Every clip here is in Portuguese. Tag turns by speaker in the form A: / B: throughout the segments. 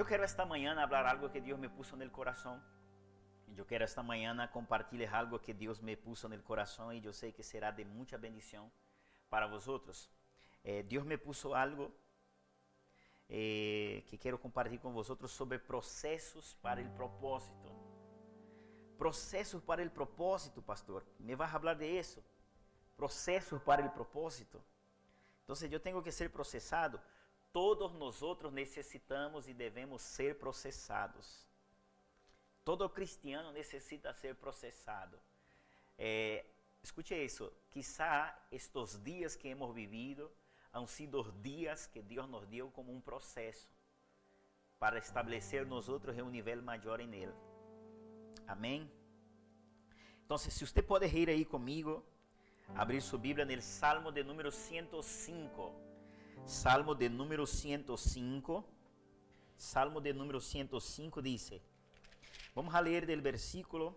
A: Yo quiero esta mañana hablar algo que Dios me puso en el corazón. Yo quiero esta mañana compartirles algo que Dios me en el corazón y yo sé que será de mucha bendición para vosotros. Eh, Dios me puso algo eh, que quiero compartir con vosotros sobre procesos para el propósito. Procesos para el propósito, pastor. Me vas a hablar de eso. Procesos para el propósito. Entonces yo tengo que ser procesado. Todos nosotros necesitamos y debemos ser procesados. Todo cristiano necesita ser procesado. Eh, escuche eso. Quizá estos días que hemos vivido han sido días que Dios nos dio como un proceso para establecer nosotros en un nivel mayor en Él. Amén. Entonces, si usted puede ir ahí conmigo, abrir su Biblia en el Salmo de número 105. Salmo de número 105. Salmo de número 105 dice, vamos a leer del versículo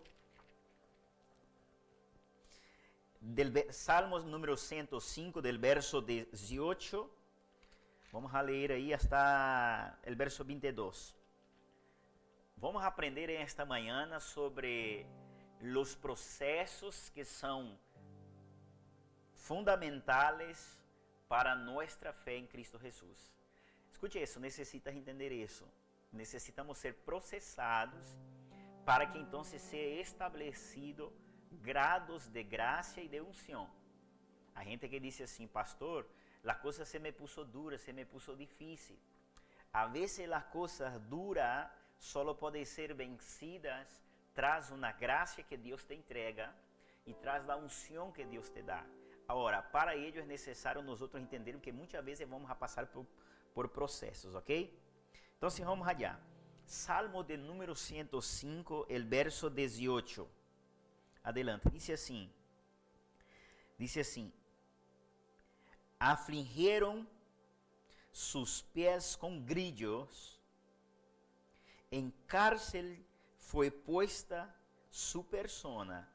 A: del Salmo número 105, del verso 18. Vamos a leer ahí hasta el verso 22. Vamos a aprender esta mañana sobre los procesos que son fundamentales para nuestra fe en Cristo Jesús. Escute isso, necessitas entender isso. Necessitamos ser processados para que então seja estabelecido grados de gracia y de unción. Hay gente que dice así, pastor, la cosa se me puso dura, se me puso difícil. A veces las cosas duras solo pueden ser vencidas tras una gracia que Dios te entrega y tras la unción que Dios te da. Ahora, para ello es necesario nosotros entender que muchas veces vamos a pasar por, por procesos, ¿ok? Entonces vamos allá. Salmo de número 105, el verso 18. Adelante. Dice assim: Dice assim: Afligieron sus pies com grillos, em cárcel foi puesta su persona,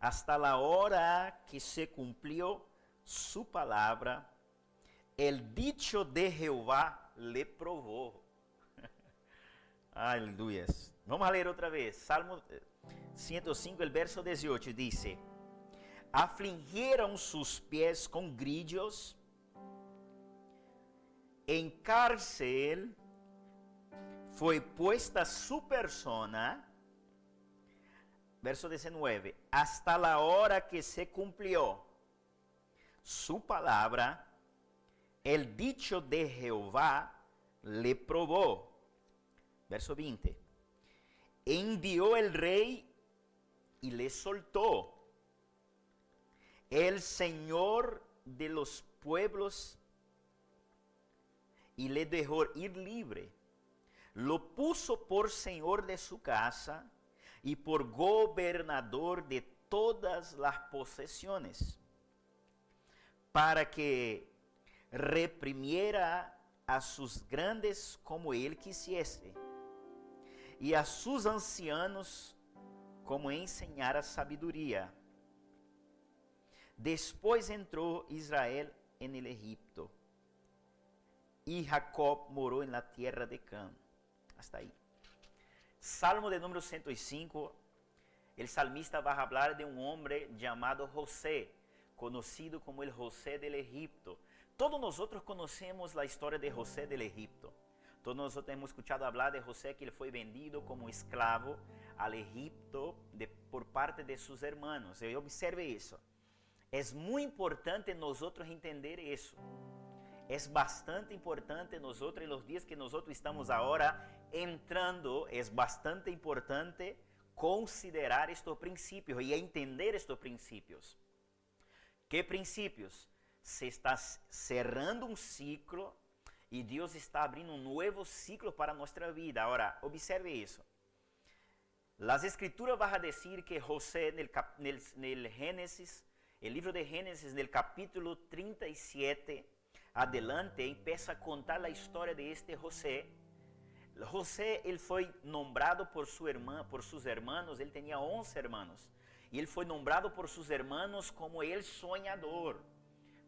A: hasta la hora que se cumplió su palabra, el dicho de Jehová le probó. Aleluia. Vamos a ler outra vez. Salmo 105, el verso 18 dice, afligieron sus pies con grillos, en cárcel fue puesta su persona, verso 19, hasta la hora que se cumplió su palabra, el dicho de Jehová le probó. Verso 20 envió el rey y le soltó. El Señor de los pueblos y le dejó ir libre. Lo puso por Señor de su casa y por gobernador de todas las posesiones, para que reprimiera a sus grandes como él quisiese e a sus ancianos como enseñar a sabiduria. Depois entrou Israel en el Egipto e Jacob morou en la tierra de Cam. Hasta aí. Salmo de número 105. El salmista vai falar de um homem chamado José, conhecido como el José del Egipto. Todos nós conhecemos a história de José del Egipto. Todos nosotros hemos escuchado hablar de José que él fue vendido como esclavo al Egipto de, por parte de sus hermanos. Y observe eso. Es muy importante nosotros entender eso. Es bastante importante en los días que nosotros estamos ahora entrando, es bastante importante considerar estos principios y entender estos principios. ¿Qué principios? Se está cerrando un ciclo e Deus está abrindo um novo ciclo para nossa vida. Agora, observe isso. As escrituras vão dizer que José, no Gênesis, o livro de Gênesis, no capítulo 37, adelante, empieza a contar a história de este José. José, ele foi nombrado por sua irmã, por seus irmãos, ele tinha 11 irmãos. E ele foi nombrado por seus irmãos como el sonhador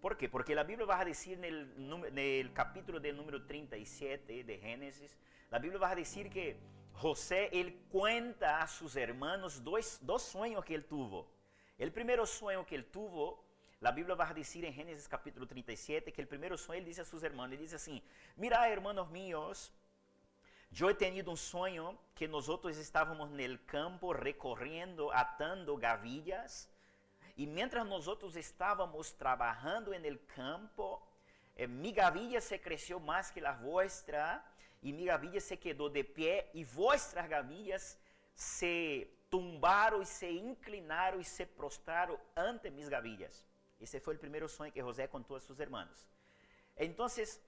A: ¿Por qué? Porque a el, num- en el capítulo del número 37 de Génesis, la Biblia va a que José, él cuenta a sus hermanos dos, dos sueños que él tuvo. El primer sueño que él tuvo, la Biblia va a decir en Génesis capítulo 37 que el primer sueño él dice a sus hermanos, él dice así, mira hermanos míos, he tenido un sueño que nosotros estábamos en el campo recorriendo, atando gavillas, y mientras nosotros estábamos trabajando en el campo, eh, mi gavilla se creció más que la vuestra, y mi gavilla se quedó de pie, y vuestras gavillas se tumbaron y se inclinaron y se prostraron ante mis gavillas. Ese fue el primer sueño que José contó a sus hermanos. Entonces,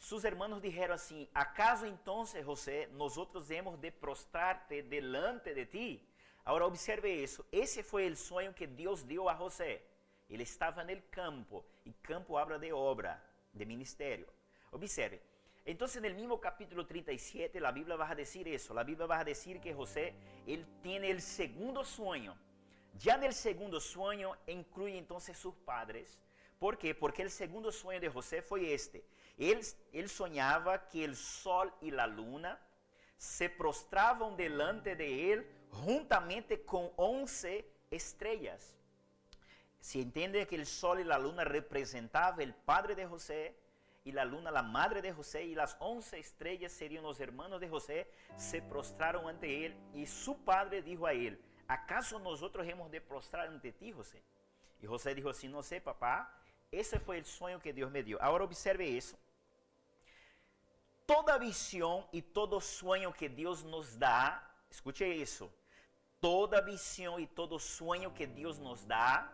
A: sus hermanos dijeron así, ¿acaso entonces, José, nosotros hemos de prostrarte delante de ti? Ahora observe eso, ese fue el sueño que Dios dio a José. Él estaba en el campo, y campo habla de obra, de ministerio. Observe, entonces en el mismo capítulo 37 la Biblia va a decir eso, la Biblia va a decir que José, él tiene el segundo sueño. Ya en el segundo sueño incluye entonces sus padres. ¿Por qué? Porque el segundo sueño de José fue este. Él, soñaba que el sol y la luna se prostraban delante de él juntamente con once estrellas. Se entiende que el sol y la luna representaban el padre de José y la luna la madre de José y las once estrellas serían los hermanos de José, se prostraron ante él y su padre dijo a él, ¿acaso nosotros hemos de prostrar ante ti, José? Y José dijo así, no sé, papá, ese fue el sueño que Dios me dio. Ahora observe eso. Toda visión y todo sueño que Dios nos da, escuche eso, toda visión y todo sueño que Dios nos da,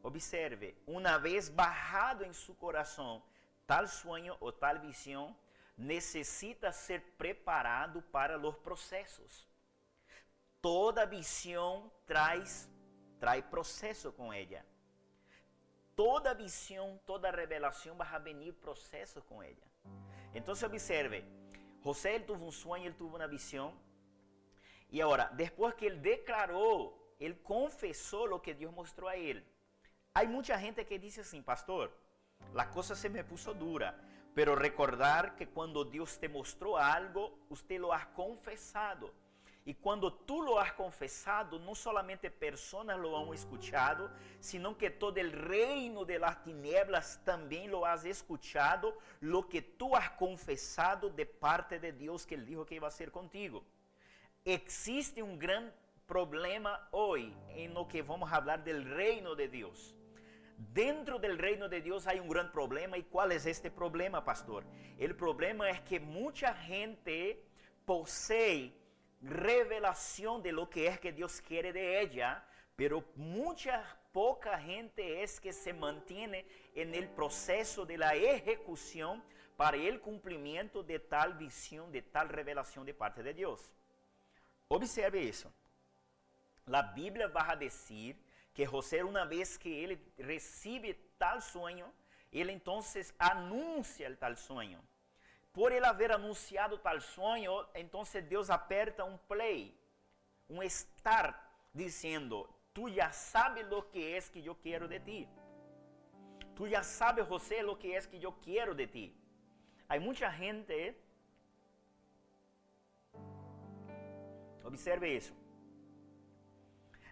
A: observe, una vez bajado en su corazón tal sueño o tal visión, necesita ser preparado para los procesos. Toda visión trae, trae proceso con ella. Toda visión, toda revelación va a venir procesos con ella. Entonces observe, José él tuvo un sueño, él tuvo una visión. Y ahora, después que él declaró, él confesó lo que Dios mostró a él. Hay mucha gente que dice así, pastor, la cosa se me puso dura, pero recordar que cuando Dios te mostró algo, usted lo ha confesado. Y cuando tú lo has confesado, no solamente personas lo han escuchado, sino que todo el reino de las tinieblas también lo has escuchado, lo que tú has confesado de parte de Dios que Él dijo que iba a hacer contigo. Existe un gran problema hoy en lo que vamos a hablar del reino de Dios. Dentro del reino de Dios hay un gran problema. ¿Y cuál es este problema, pastor? El problema es que mucha gente posee revelación de lo que es que Dios quiere de ella, pero mucha poca gente es que se mantiene en el proceso de la ejecución para el cumplimiento de tal visión, de tal revelación de parte de Dios. Observe eso. La Biblia va a decir que José una vez que él recibe tal sueño, él entonces anuncia el tal sueño. Por ele haber anunciado tal sonho, então Deus aperta um play, um start, dizendo: Tu já sabes lo que es que eu quero de ti. Tu já sabes, José, lo que es que eu quero de ti. Há muita gente. Observe isso.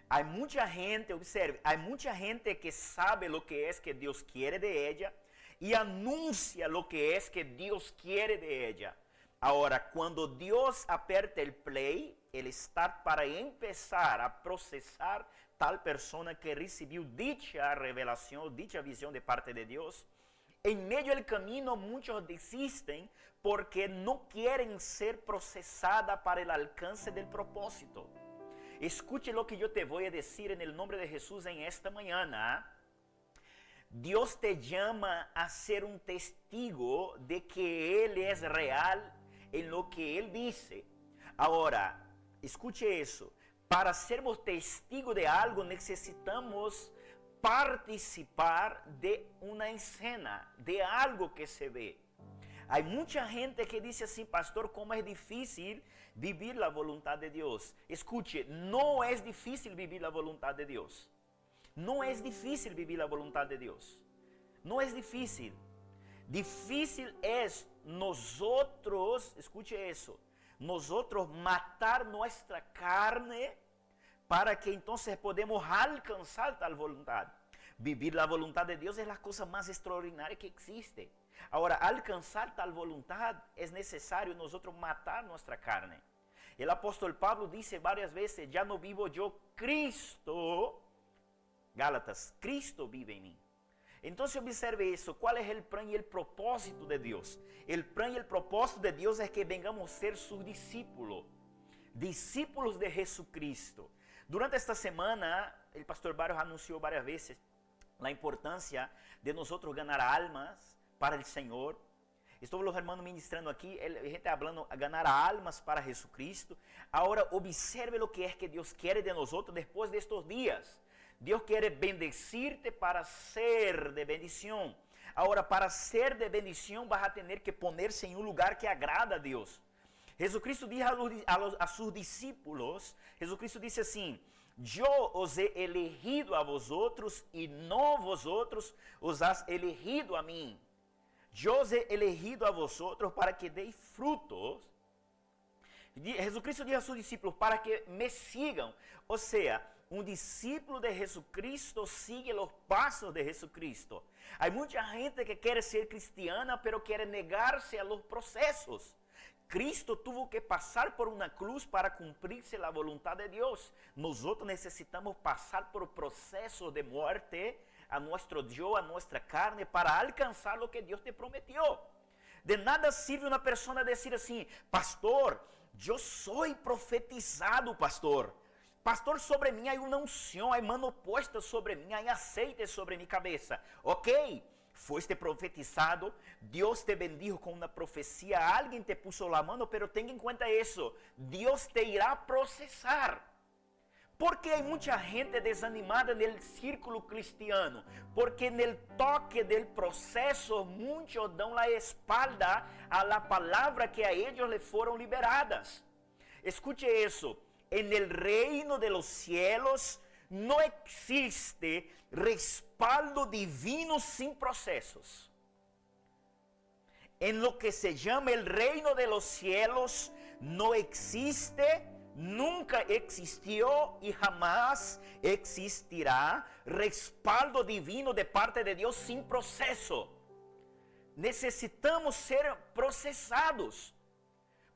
A: Há muita gente, observe, há muita gente que sabe lo que es que Deus quer de ella y anuncia lo que es que Dios quiere de ella. Ahora, cuando Dios aperta el play, el start para empezar a procesar tal persona que recibió dicha revelación, dicha visión de parte de Dios, en medio del camino muchos desisten porque no quieren ser procesada para el alcance del propósito. Escuche lo que yo te voy a decir en el nombre de Jesús en esta mañana. Dios te llama a ser un testigo de que Él es real en lo que Él dice. Ahora, escuche eso. Para sermos testigos de algo necesitamos participar de una escena, de algo que se ve. Hay mucha gente que dice así, pastor, cómo es difícil vivir la voluntad de Dios. Escuche, no es difícil vivir la voluntad de Dios. No es difícil vivir la voluntad de Dios. Não é difícil. Difícil é nosotros, escute isso, nosotros matar nuestra carne para que entonces podemos alcanzar tal voluntad. Vivir la voluntad de Dios es la cosa más extraordinaria que existe. Ahora, alcanzar tal voluntad es necesario nosotros matar nuestra carne. El apóstol Pablo dice varias veces, ya no vivo yo, Cristo, Gálatas, Cristo vive en mí. Entonces observe eso, ¿cuál es el plan y el propósito de Dios? El plan y el propósito de Dios es que vengamos a ser sus discípulos, discípulos de Jesucristo. Durante esta semana, el pastor Barros anunció varias veces la importancia de nosotros ganar almas para el Señor. Estou los hermanos ministrando aqui, a gente hablando a ganar almas para Jesucristo. Agora observe lo que é que Deus quer de nós depois de estos dias. Deus quer bendecirte para ser de bendição. Agora, para ser de bendição, vas a tener que ponerse em um lugar que agrada a Deus. Jesucristo diz a, a, a seus discípulos, Jesucristo disse assim, Eu os he elegido a vosotros e não vosotros os has elegido a mim. Eu os he elegido a vosotros para que deis frutos. Jesucristo diz a seus discípulos para que me sigam. Ou seja, um discípulo de Jesucristo sigue os passos de Jesucristo. Há muita gente que quer ser cristiana, pero quer negar-se a los processos. Cristo tuvo que passar por uma cruz para cumprirse a vontade de Deus. Nós necessitamos passar por processos de morte a nosso eu, a nossa carne, para alcançar o que Deus te prometeu. De nada sirve uma pessoa dizer assim, pastor, eu sou profetizado, pastor. Pastor, sobre mim há uma unção, há mano posta sobre mim, há aceite sobre minha cabeça. Ok, foste profetizado, Deus te bendijo com uma profecia, alguém te puso la mano, pero tenha em conta isso, Deus te irá processar. Porque há muita gente desanimada no círculo cristiano, porque no toque do processo muitos dão a espalda a la palavra que a eles lhe foram liberadas. Escute isso, en el reino de los cielos no existe respaldo divino sin procesos. En lo que se llama el reino de los cielos no existe, nunca existió y jamás existirá respaldo divino de parte de Dios sin proceso. Necesitamos ser procesados.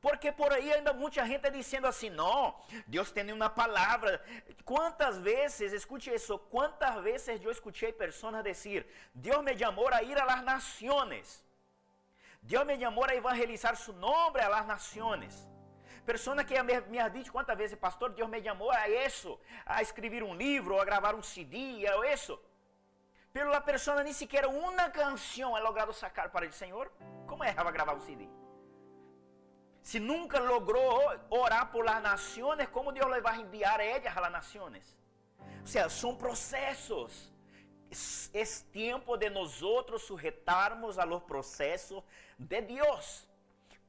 A: Porque por aí ainda muita gente dizendo assim: não, Deus tem uma palavra. Quantas vezes, escute isso, quantas vezes eu escutei pessoas dizer: Deus me chamou a ir a las naciones. Deus me chamou a evangelizar su nome a las naciones. Persona que me, me dicho quantas vezes, pastor, Deus me chamou a isso, a escrever um livro, a gravar um CD, ou isso. Pero a pessoa nem sequer uma canção é logrado sacar para o Senhor. Como é que vai gravar um CD? Si nunca logró orar por las naciones, ¿cómo Dios le va a enviar a ellas a las naciones? O sea, son procesos. Es, es tiempo de nosotros sujetarnos a los procesos de Dios.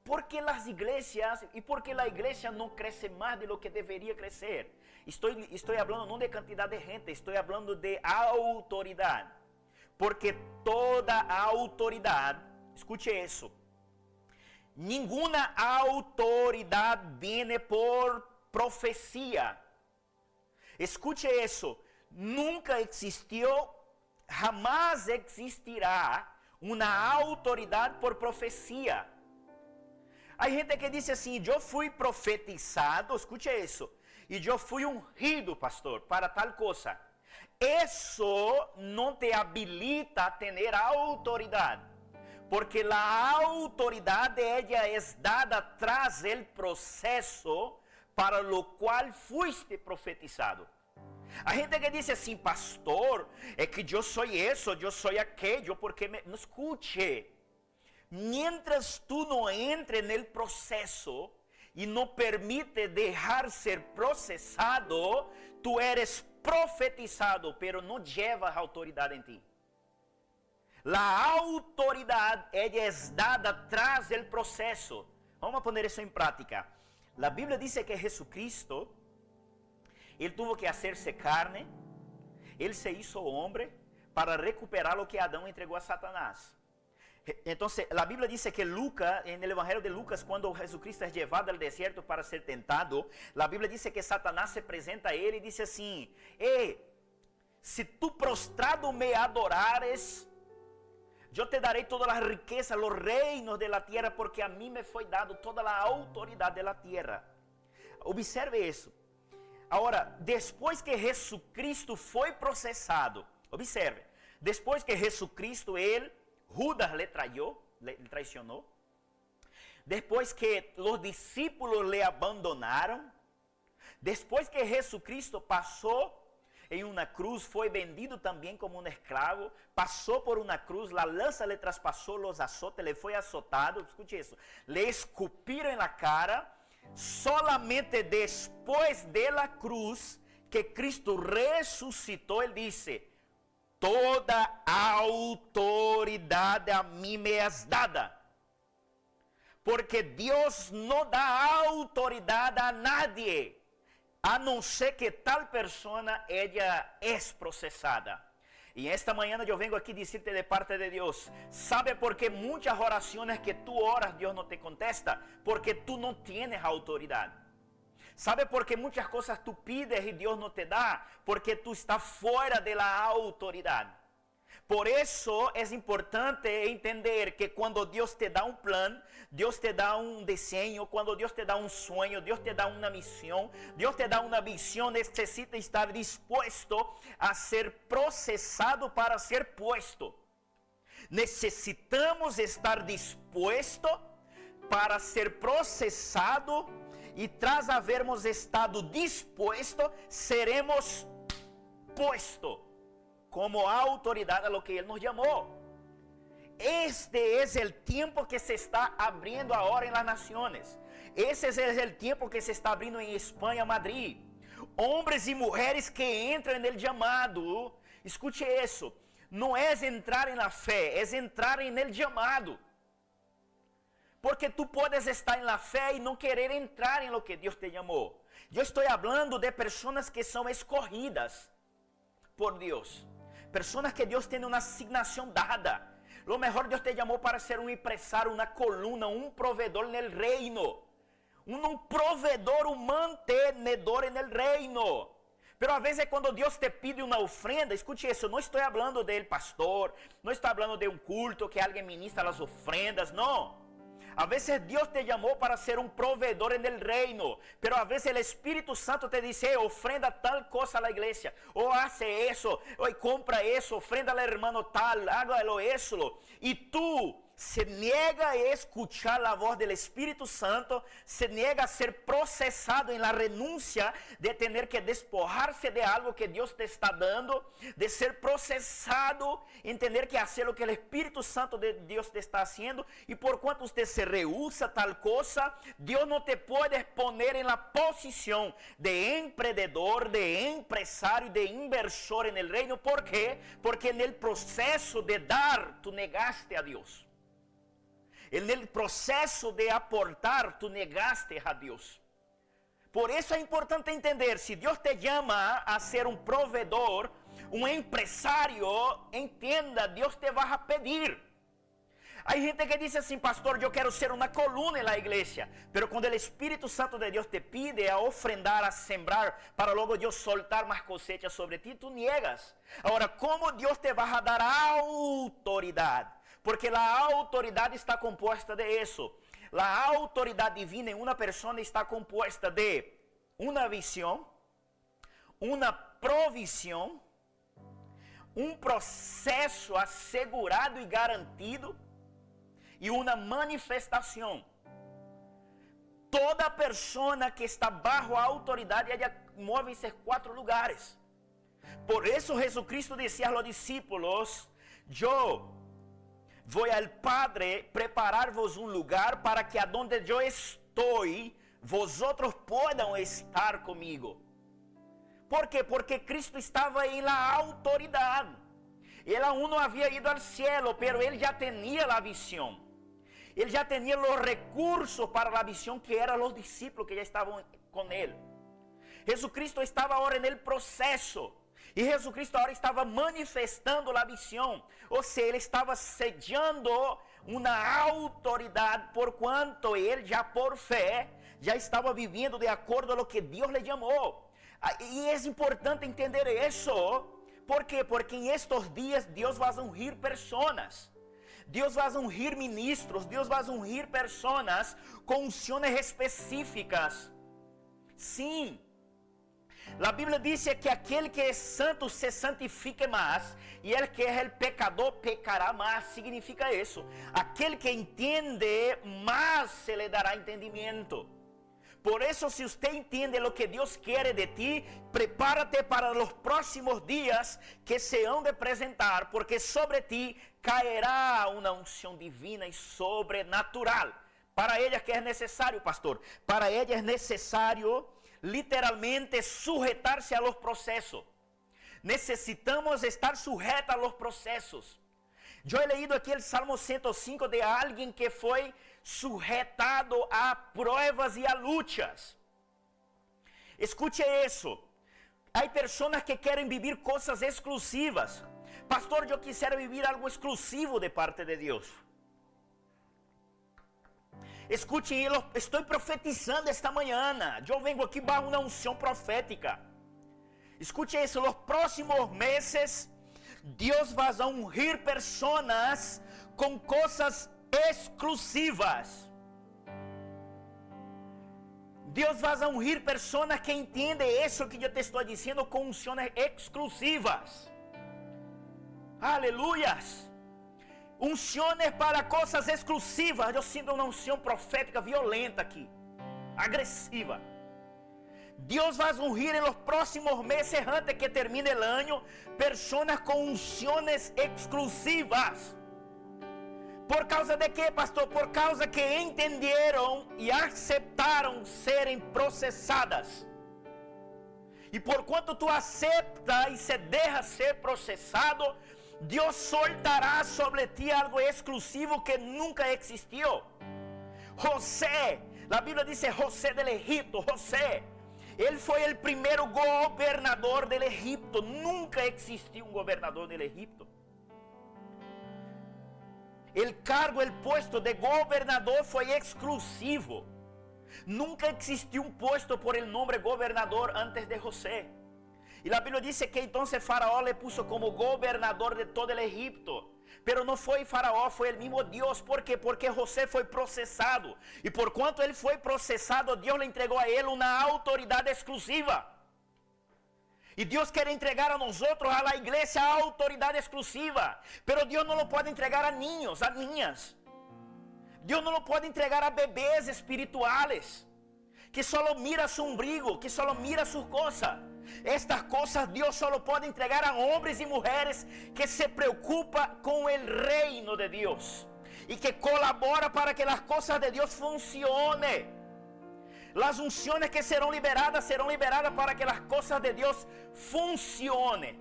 A: Porque las iglesias y porque la iglesia no crece más de lo que debería crecer. Estoy, estoy hablando no de cantidad de gente, estoy hablando de autoridad. Porque toda autoridad, escuche eso, Ninguna autoridad viene por profecía. Escuche eso. Nunca existió, jamás existirá uma autoridade por profecia. Há gente que diz assim: Eu fui profetizado, escute isso, e eu fui ungido, pastor, para tal coisa. Isso não te habilita a ter autoridade porque a autoridade ella es dada tras el processo para lo qual fuiste profetizado. A gente que diz assim, pastor, é que eu sou isso, eu sou aquilo, porque me... não escute. Mientras tu não entre no processo e não permite deixar ser processado, tu eres profetizado, pero não leva autoridade em ti. La autoridade ella es dada tras el proceso. Vamos a poner eso en práctica. La Biblia dice que Jesucristo, Él tuvo que hacerse carne, Él se hizo hombre para recuperar lo que Adán entregó a Satanás. Entonces, la Biblia dice que Lucas, en el Evangelio de Lucas, cuando Jesucristo es llevado al desierto para ser tentado, la Biblia dice que Satanás se presenta a él y dice así, eh, si tú prostrado me adorares, yo te daré todas las riquezas, los reinos de la tierra, porque a mí me fue dado toda la autoridad de la tierra. Observe eso. Ahora, después que Jesucristo fue procesado, observe, después que Jesucristo, él Judas le traiu, le traicionou. Depois que os discípulos le abandonaram, depois que Jesucristo passou em uma cruz, foi vendido também como um escravo, passou por uma cruz, a lança le traspassou los azotes, ele foi azotado, escute isso, le escupiram na cara, solamente depois de la cruz que Cristo ressuscitou, ele disse, toda autoridade a mim me é dada. Porque Deus não dá autoridade a nadie, a não ser que tal pessoa ela é processada. E esta manhã eu venho aqui dizer-te de parte de Deus: sabe por que muitas orações que tu oras, Deus não te contesta? Porque tu não tienes autoridade. ¿Sabe por qué muchas cosas tú pides y Dios no te da? Porque tú estás fuera de la autoridad. Por eso es importante entender que cuando Dios te da un plan, Dios te da un diseño, cuando Dios te da un sueño, Dios te da una misión, Dios te da una visión, necesita estar dispuesto a ser procesado para ser puesto. Necesitamos estar dispuesto para ser procesado e tras havermos estado disposto, seremos puesto como autoridade a lo que Ele nos chamou. Este es el tiempo que se está abriendo ahora en las naciones. Ese es el tiempo que se está abrindo em Espanha, Madrid. Homens e mulheres que entram no chamado. Escute isso. Não é entrar na fé, é entrar no chamado. Porque tú puedes estar en la fe y no querer entrar en lo que Dios te llamó. Yo estoy hablando de personas que son escogidas por Dios. Personas que Dios tiene una asignación dada. Lo mejor Dios te llamó para ser un empresario, una columna, un proveedor en el reino. Un, proveedor, un mantenedor en el reino. Pero a veces cuando Dios te pide una ofrenda, escute eso, no estoy hablando del pastor, no estoy hablando de un culto que alguien ministra las ofrendas, no. A veces Dios te llamó para ser un proveedor en el reino, pero a veces el Espíritu Santo te dice, ofrenda tal cosa a la iglesia, o hace eso, o compra eso, ofrenda al hermano tal, hágalo eso. Y tú se niega a escuchar a voz do Espírito Santo, se niega a ser processado em la renúncia de ter que despojar-se de algo que Deus te está dando, de ser processado, entender que hacer o que o Espírito Santo de Deus te está haciendo, e por quanto você se rehúsa tal coisa, Deus não te pode poner em la posição de empreendedor, de empresário, de inversor en el reino, ¿por quê? Porque no processo de dar, tu negaste a Deus. En el proceso de aportar, tú negaste a Dios. Por eso es importante entender, si Dios te llama a ser un proveedor, un empresario, entienda, Dios te va a pedir. Hay gente que dice así, pastor, yo quiero ser una columna en la iglesia, pero cuando el Espíritu Santo de Dios te pide a ofrendar, a sembrar, para luego Dios soltar más cosechas sobre ti, tú niegas. Ahora, ¿cómo Dios te va a dar autoridad? Porque a autoridade está composta de isso. A autoridade divina em uma pessoa está composta de uma visão, uma provisão, um processo assegurado e garantido e uma manifestação. Toda pessoa que está bajo a autoridade, move em quatro lugares. Por isso Jesus Cristo disse aos discípulos: Eu Vou ao Padre preparar-vos um lugar para que aonde eu estou, vosotros puedan estar comigo. ¿Por quê? Porque Cristo estava em la autoridade. Ele aún não havia ido ao cielo, pero ele já tinha a visão. Ele já tinha os recursos para a visão que eram os discípulos que já estavam com ele. Jesucristo estava agora no processo E Jesus Cristo agora estava manifestando a visão, ou seja, ele estava sediando uma autoridade, por quanto ele já por fé já estava vivendo de acordo com o que Deus lhe chamou. Ah, e é importante entender isso. ¿Por quê? Porque em estes dias Deus vai ungir pessoas. Deus vai ungir ministros, Deus vai ungir pessoas com unções específicas. Sim, a Bíblia diz que aquele que é santo se santifique mais, e el que é pecador pecará mais. Significa isso. Aquele que entende, mais se lhe dará entendimento. Por isso, se você entende o que Deus quer de ti, prepárate para os próximos dias que se hão de apresentar, porque sobre ti cairá uma unção divina e sobrenatural. Para ella que é necessário, pastor, para ella é necessário literalmente sujetarse a los procesos. Necesitamos estar sujetos a los procesos. Eu he leído aqui o Salmo 105 de alguém que foi sujetado a pruebas e a lutas. Escute isso. Há pessoas que querem viver coisas exclusivas. Pastor, eu quisiera viver algo exclusivo de parte de Deus. Escute, eu estou profetizando esta manhã. Eu venho aqui para uma unção profética. Escute isso, nos próximos meses, Deus vai ungir pessoas com coisas exclusivas. Deus vai ungir pessoas que entendem isso que eu te estou dizendo com unções exclusivas. Aleluias unções para coisas exclusivas. Eu sinto uma unção profética violenta aqui, agressiva. Deus vai ungir nos próximos meses, antes que termine o ano, pessoas com unções exclusivas. Por causa de quê, pastor? Por causa que entenderam e aceitaram serem processadas. E por quanto tu aceita e se deixa ser processado, Deus soltará sobre ti algo exclusivo que nunca existiu. José, a Bíblia diz José del Egipto, José, ele foi o primeiro governador del Egipto. Nunca existiu um governador del Egipto. O cargo, o posto de governador foi exclusivo. Nunca existiu um posto por el nome governador antes de José. E a Bíblia diz que então Faraó le puso como governador de todo o Egipto. Pero não foi Faraó, foi o mesmo Deus. ¿Por quê? Porque José foi processado. E por quanto ele foi processado, Deus le entregou a ele uma autoridade exclusiva. E Deus quer entregar a nós outros, a la igreja, a autoridade exclusiva. Pero Deus não lo pode entregar a niños, a niñas. Deus não lo pode entregar a bebês espirituales. Que só mira su umbrigo, que só mira su cosa. Estas cosas Dios solo puede entregar a hombres y mujeres que se preocupa con el reino de Dios y que colabora para que las cosas de Dios funcionen. Las unciones que serán liberadas serán liberadas para que las cosas de Dios funcionen.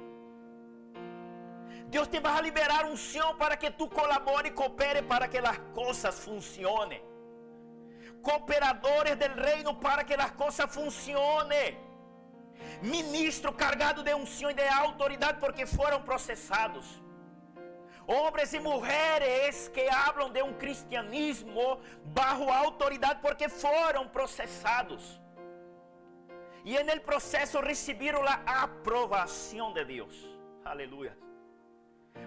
A: Dios te va a liberar unción para que tú colabore y coopere para que las cosas funcionen. Cooperadores del reino para que las cosas funcionen ministro cargado de unção e de autoridade, porque foram processados. Homens e mulheres que hablam de um cristianismo bajo autoridade, porque foram processados. E en el processo receberam a aprovação de Deus. Aleluia.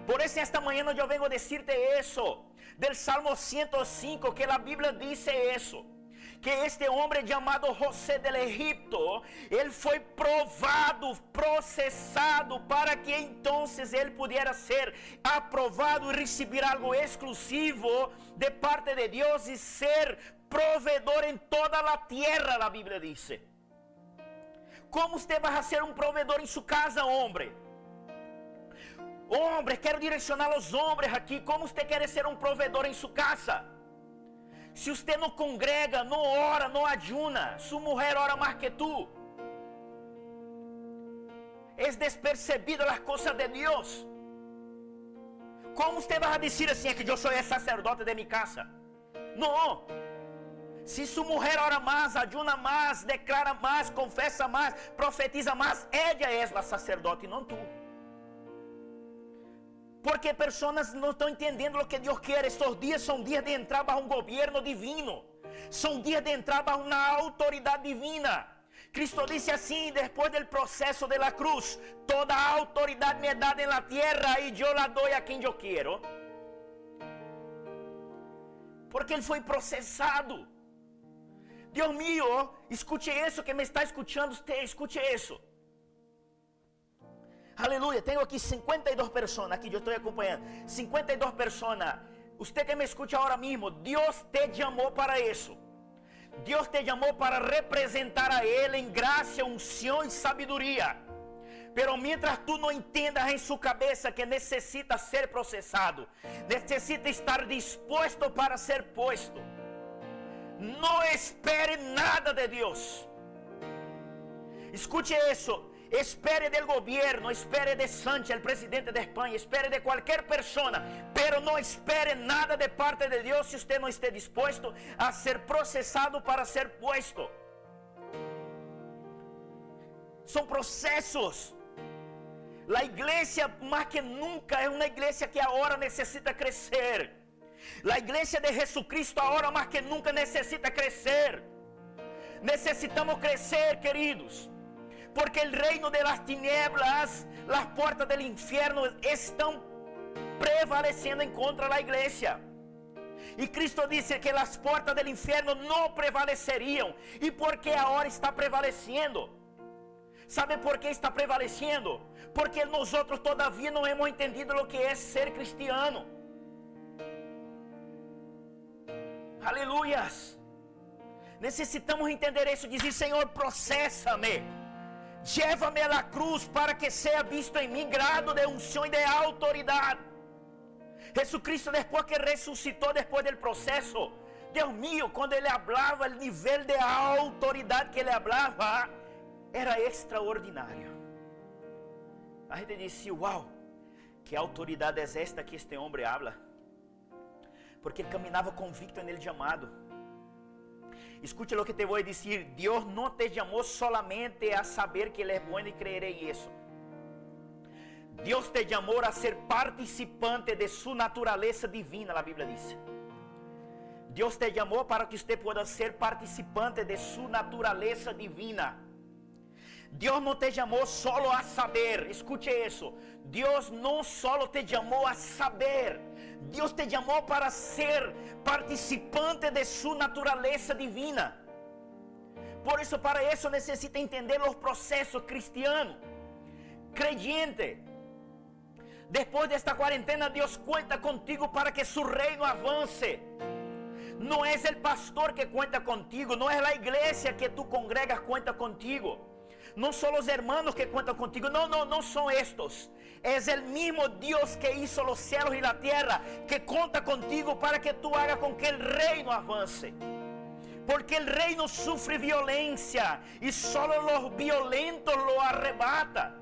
A: Por isso, esta manhã eu venho a decirte isso, del Salmo 105, que a Bíblia diz isso que este homem chamado José del Egipto, ele foi provado, processado, para que então ele pudesse ser aprovado e receber algo exclusivo de parte de Deus e ser provedor em toda a terra, a Bíblia diz. Como você vai ser um provedor em sua casa, homem? Homem, quero direcionar os homens aqui. Como você quer ser um provedor em sua casa? Se você não congrega, não ora, não adjuna, sua mulher ora mais que tu. É despercebido as coisas de Deus. Como você vai dizer assim, é que eu sou sacerdote de minha casa? Não. Se su mujer ora más, ayuna más, declara más, confesa más, profetiza más, ella es la sacerdote, não tu. Porque pessoas não estão entendendo o que Deus quer. Estes dias são dias de entrar para um governo divino. São dias de entrar para uma autoridade divina. Cristo disse assim, depois do processo da cruz, toda autoridade me é dada na terra e eu la dou a quem eu quero. Porque ele foi processado. Deus mío, escute isso que me está escutando, escute isso. Aleluia, tenho aqui 52 pessoas, aqui eu estou acompanhando. 52 pessoas. Você que me escute agora mesmo, Deus te chamou para isso. Deus te chamou para representar a Ele em graça, unção e sabedoria. Pero mientras tu não entendas em sua cabeça que necessita ser processado, necessita estar disposto para ser posto, não espere nada de Deus. Escute isso. Espere del governo, espere de Sánchez, el presidente de Espanha, espere de qualquer persona, pero não espere nada de parte de Deus se você não estiver disposto a ser processado para ser puesto. São processos. A igreja, mais que nunca, é uma igreja que agora necessita crescer. A igreja de Jesucristo, agora mais que nunca, necessita crescer. Necessitamos crescer, queridos porque o reino de las tinieblas, las puertas del infierno estão prevalecendo em contra da igreja. E Cristo disse que as portas do inferno não prevaleceriam. E por que agora está prevalecendo? Sabe por que está prevalecendo? Porque nós outros todavia não hemos entendido o que é ser cristiano. Aleluias. Necessitamos entender isso. Dizer, Senhor, processa-me Llévame a la cruz para que seja visto em mim grado de unção e de autoridade. Jesucristo, depois que ressuscitou, depois do processo, Deus mío, quando ele falava, o nível de autoridade que ele falava era extraordinário. A gente disse: Uau, que autoridade é esta que este homem habla? Porque ele caminhava convicto nele de amado. Escute lo que te voy a. Dios no te llamó solamente a saber que Él es bueno y creer en eso. Dios te llamó a ser participante de su naturaleza divina, la Biblia dice. Dios te llamó para que usted pueda ser participante de su naturaleza divina. Dios no te llamó solo a saber, escute eso. Dios no solo te llamó a saber, Deus te chamou para ser participante de sua natureza divina. Por isso, para isso, necessita entender os processos cristianos. Creyente. Depois desta quarentena, Deus conta contigo para que seu reino avance. Não é o pastor que conta contigo, não é a igreja que tu congregas conta contigo. Não são os hermanos que contam contigo, não, não, não são estes es el mismo Dios que hizo los cielos y la tierra, que conta contigo para que tú hagas con que el reino avance. Porque el reino sufre violencia y solo los violentos lo arrebata.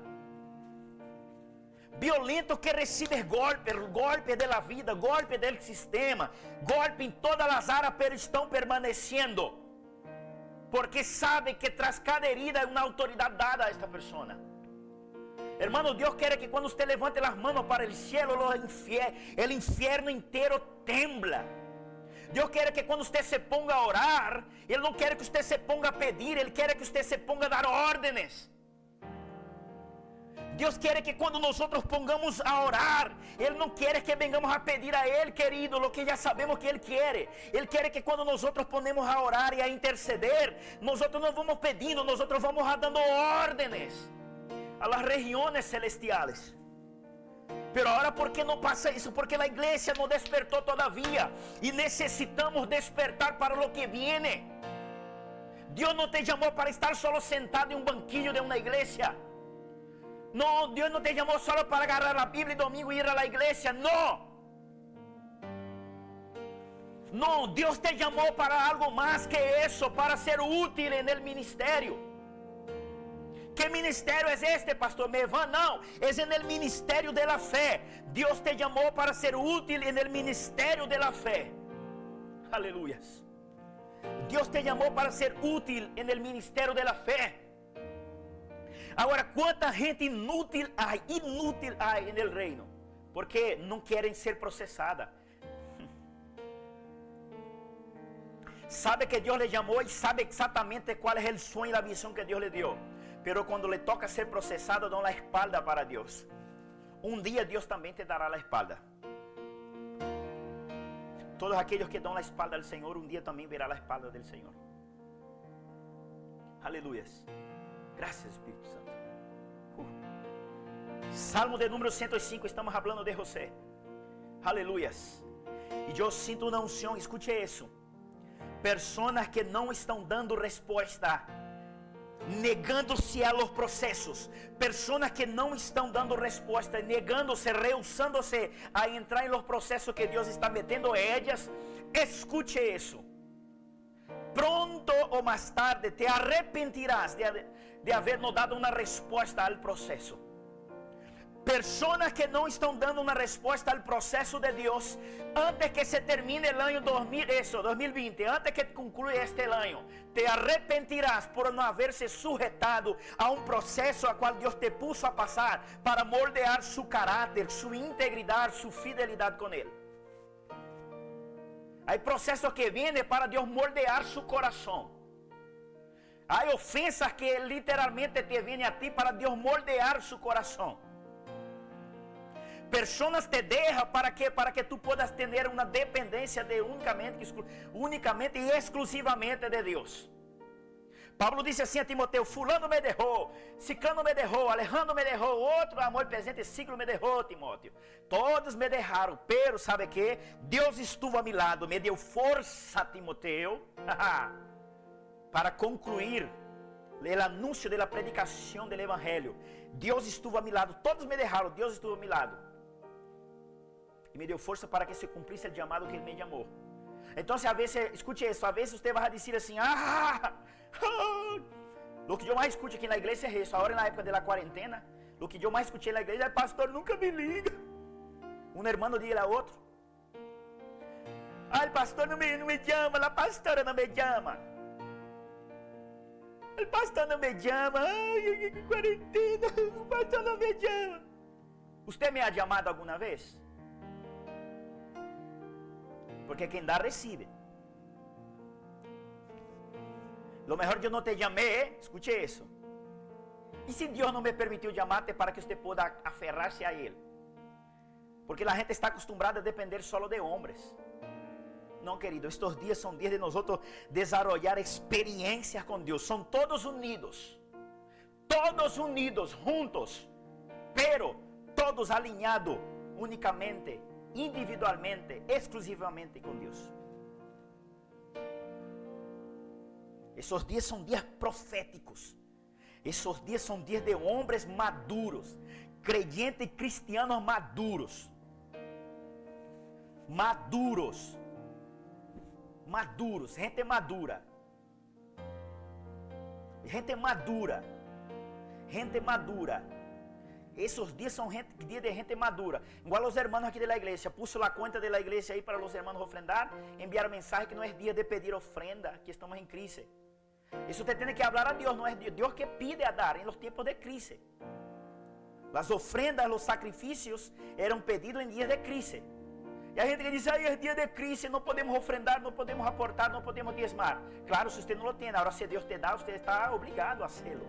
A: Violentos que reciben golpes, golpes de la vida, golpes del sistema, golpes en todas las áreas, pero están permaneciendo. Porque sabe que tras cada herida hay una autoridad dada a esta persona. Hermano, Deus quer que quando você levante as mãos para o cielo, o inferno inteiro tembla. Deus quer que quando você se ponga a orar, Ele não quer que você se ponga a pedir, Ele quer que você se ponga a dar ordens. Deus quer que quando nós pongamos a orar, Ele não quer que vengamos a pedir a Ele, querido, o que já sabemos que Ele quer. Ele quer que quando nós ponemos a orar e a interceder, nós não vamos pedindo, nós vamos dando ordens a las regiones celestiales. Pero ahora, ¿por qué no pasa eso? Porque la iglesia no despertó todavía y necesitamos despertar para lo que viene. Dios no te llamó para estar solo sentado en un banquillo de una iglesia. No, Dios no te llamó solo para agarrar la Biblia y domingo ir a la iglesia. No. No, Dios te llamó para algo más que eso, para ser útil en el ministerio. Que ministério é este, pastor Mevan? Não, é no ministério da fé. Deus te chamou para ser útil no ministério da fé. Aleluia. Dios te llamó para ser útil ministerio de la fe. Ahora, ¿cuánta gente inútil hay, inútil en el reino? Porque no quieren ser procesada. Sabe que Dios le llamó y sabe exactamente cuál es el sueño y la visión que Dios le dio. Pero cuando le toca ser procesado, dan la espalda para Dios. Un día Dios también te dará la espalda. Todos aquellos que dan la espalda al Señor, un día también verá la espalda del Señor. Aleluyas. Gracias, Espíritu Santo. Uh. Salmo de número 105, estamos hablando de José. Aleluyas. E eu sinto uma unção, escute isso. Personas que não estão dando resposta negando-se a los processos, pessoas que não estão dando resposta, negando-se, rehusando-se a entrar em los processos que Deus está metendo ellas, escute isso. Pronto ou mais tarde te arrepentirás de, de haver não dado uma resposta ao processo. Personas que não estão dando uma resposta ao processo de Deus antes que se termine o ano 2000, eso, 2020, antes que conclua este ano, te arrepentirás por não haver se sujetado a um processo a qual Deus te puso a passar para moldear su caráter, su integridade, su fidelidade com Ele. Há processos que vêm para Deus moldear su coração. Há ofensas que literalmente te vêm a ti para Deus moldear su coração. Personas te deja para que para que tú puedas tener una dependencia de únicamente, únicamente y exclusivamente de Dios. Pablo disse assim a Timoteu: Fulano me derrou, Cicano me derrou, Alejandro me derrou, outro amor presente ciclo me derrou, Timóteo. Todos me derraram, pero sabe que? Deus estuvo a meu lado, me deu força, Timoteu, para concluir o anúncio da predicação do Evangelho. Deus estuvo a meu lado, todos me derraram, Deus estuvo a meu lado e me deu força para que se cumprisse o chamado que Ele me chamou. Então, a vezes, escute isso, a vezes você vai dizer assim, ah, ah, o que eu mais escute aqui na igreja é isso. Agora, na época da quarentena, o que eu mais escutei na igreja é, pastor, nunca me liga. Um irmão diz a outro. Ah, o pastor não me, não me chama, a pastora não me chama. O pastor não me chama, ai, quarentena, o pastor não me chama. Você me ha chamado alguma vez? Porque quem dá, recebe. Lo mejor eu não te chamei, escute isso. E se Deus não me permitiu chamar-te para que você possa aferrar-se a Ele? Porque a gente está acostumada a depender solo de homens. Não, querido, estes dias são dias de nós desarrollar experiências com Deus. São todos unidos. Todos unidos, juntos. Pero todos alinhados unicamente individualmente, exclusivamente com Deus. Esses dias são dias proféticos. Esses dias são dias de homens maduros, creyentes cristianos maduros. Maduros. Maduros, gente madura. Gente madura. Gente madura esses dias são dias de gente madura. Igual os irmãos aqui da igreja. Puso a conta da igreja aí para os irmãos ofrendar. Enviar mensagem que não é dia de pedir ofrenda, que estamos em crise. Isso você tem que falar a Deus, não é Deus que pide a dar em los tempos de crise. As ofrendas, os sacrifícios eram pedidos em dias de crise. E a gente diz, aí é dia de crise, não podemos ofrendar, não podemos aportar, não podemos diezmar. Claro, se você não o tem, agora se Deus te dá, você está obrigado a fazê-lo.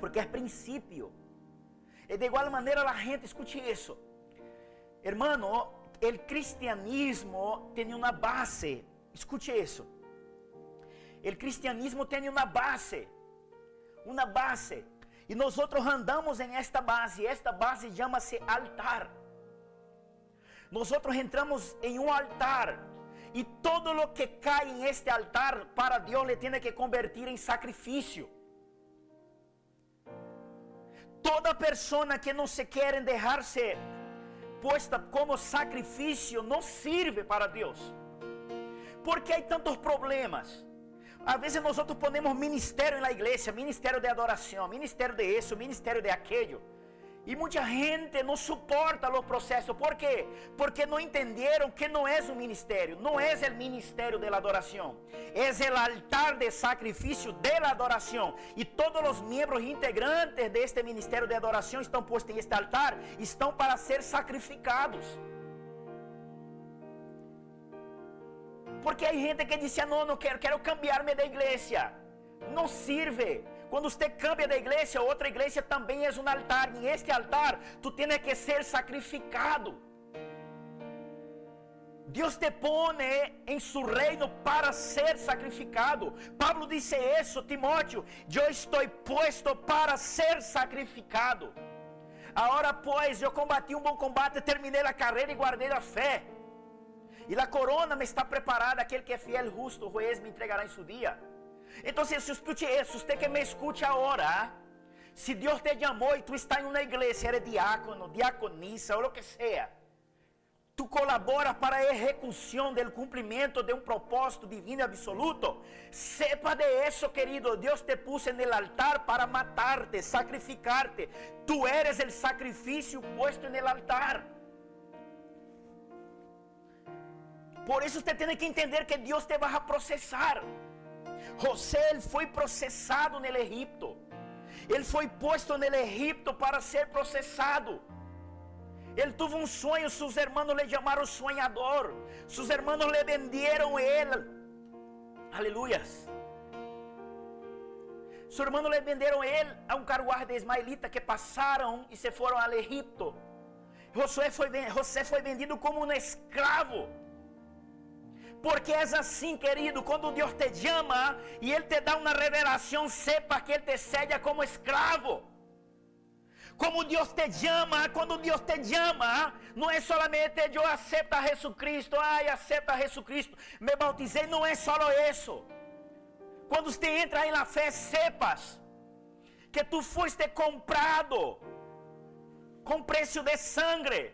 A: Porque é princípio. E de igual maneira a gente escute isso. Hermano, o cristianismo tem uma base. Escute isso. O cristianismo tem uma base. Uma base. E nós andamos em esta base. Esta base chama-se altar. Nós entramos em um altar. E todo o que cai em este altar, para Deus, le tem que convertir em sacrifício. Toda persona que não se querem deixar-se posta como sacrifício não serve para Deus. Porque há tantos problemas. Às vezes nós ponemos ministério na igreja, ministério de adoração, ministério de isso, ministério de aquilo. E muita gente não suporta os processos. ¿Por quê? Porque não entenderam que não é um ministério. Não é o ministério da adoração. É o altar de sacrifício da adoração. E todos os membros integrantes deste ministério de adoração estão postos em este altar. Estão para ser sacrificados. Porque há gente que diz: Não, não quero, quero cambiar-me da igreja. Não sirve. Quando você cambia de igreja, outra igreja também é um altar. E este altar, tu tens que ser sacrificado. Deus te põe em seu reino para ser sacrificado. Pablo disse isso, Timóteo: Eu estou posto para ser sacrificado. Agora, pois, eu combati um bom combate, terminei a carreira e guardei a fé. E a corona me está preparada, aquele que é fiel, justo, o juez me entregará em seu dia. Se escute isso, você que me escute agora, se Deus te chamou e tu está em uma igreja, eres diácono, diaconisa ou o que seja, tu colabora para a execução do cumprimento de um propósito divino absoluto, sepa de isso, querido, Deus te puse no altar para matar-te, sacrificar-te, tu eres o sacrifício posto no altar. Por isso você tem que entender que Deus te vai a processar. José ele foi processado no Egipto. Ele foi posto no Egipto para ser processado. Ele teve um sonho, seus irmãos lhe chamaram sonhador. Seus irmãos lhe venderam ele. Aleluias. Seus irmãos lhe venderam ele a um carruagem de ismaelita que passaram e se foram ao Egipto. José foi, José foi vendido como um escravo. Porque é assim, querido, quando Deus te chama e Ele te dá uma revelação, sepa que Ele te cede como escravo. Como Deus te chama, quando Deus te chama, não é solamente eu aceito a Jesus Cristo, ai, aceito a Jesus Cristo, me bautizei, não é só isso. Quando você entra na fé, sepas que tu foste comprado com preço de sangue,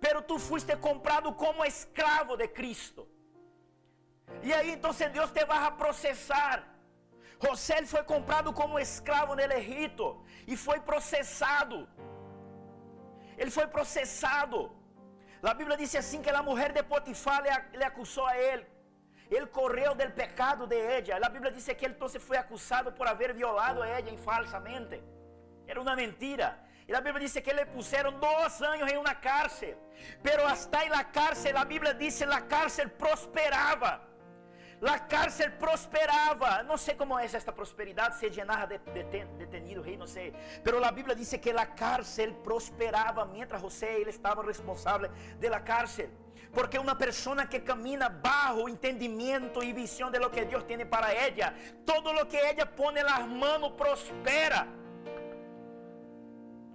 A: pero tu foste comprado como escravo de Cristo. E aí então Deus te vai a processar. José foi comprado como escravo no Egito e foi processado. Ele foi processado. A Bíblia diz assim que a mulher de Potifar le, acusou a ele. Ele correu do pecado de ella. A Bíblia diz que ele então foi acusado por haver violado a ella falsamente. Era uma mentira. E a Bíblia diz que le puseram dois anos em uma cárcel. Pero hasta em la cárcel, a Bíblia diz que a cárcel prosperava. La cárcel prosperava. Não sei como é esta prosperidade, se llenava de, de, detenido, rei, não sei. Pero a Bíblia diz que a cárcel prosperava, mientras José ele estava responsável de la cárcel. Porque uma pessoa que camina bajo entendimento e visão de lo que Deus tem para ela, todo lo que ela põe nas mãos prospera.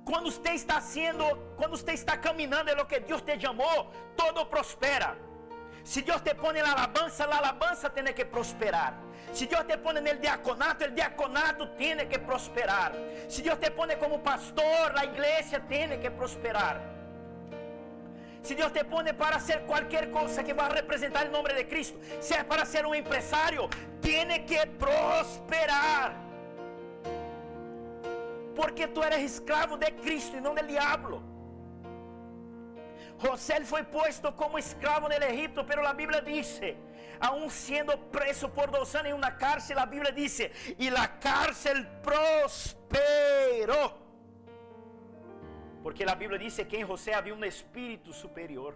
A: Quando você está sendo, quando você está caminhando em lo que Deus te chamou, todo prospera. Se Deus te põe na alabança, a alabança tem que prosperar. Se Deus te põe no diaconato, o diaconato tem que prosperar. Se Deus te põe como pastor, a igreja tem que prosperar. Se Deus te põe para ser qualquer coisa que vai representar o nome de Cristo, se é para ser um empresário, tem que prosperar. Porque tu eres escravo de Cristo e não do diabo. José foi posto como escravo no Egipto, pero a Bíblia diz, aún sendo preso por dos em uma cárcel, a Bíblia diz, e a cárcel prosperou. Porque a Bíblia diz que em José havia um espírito superior.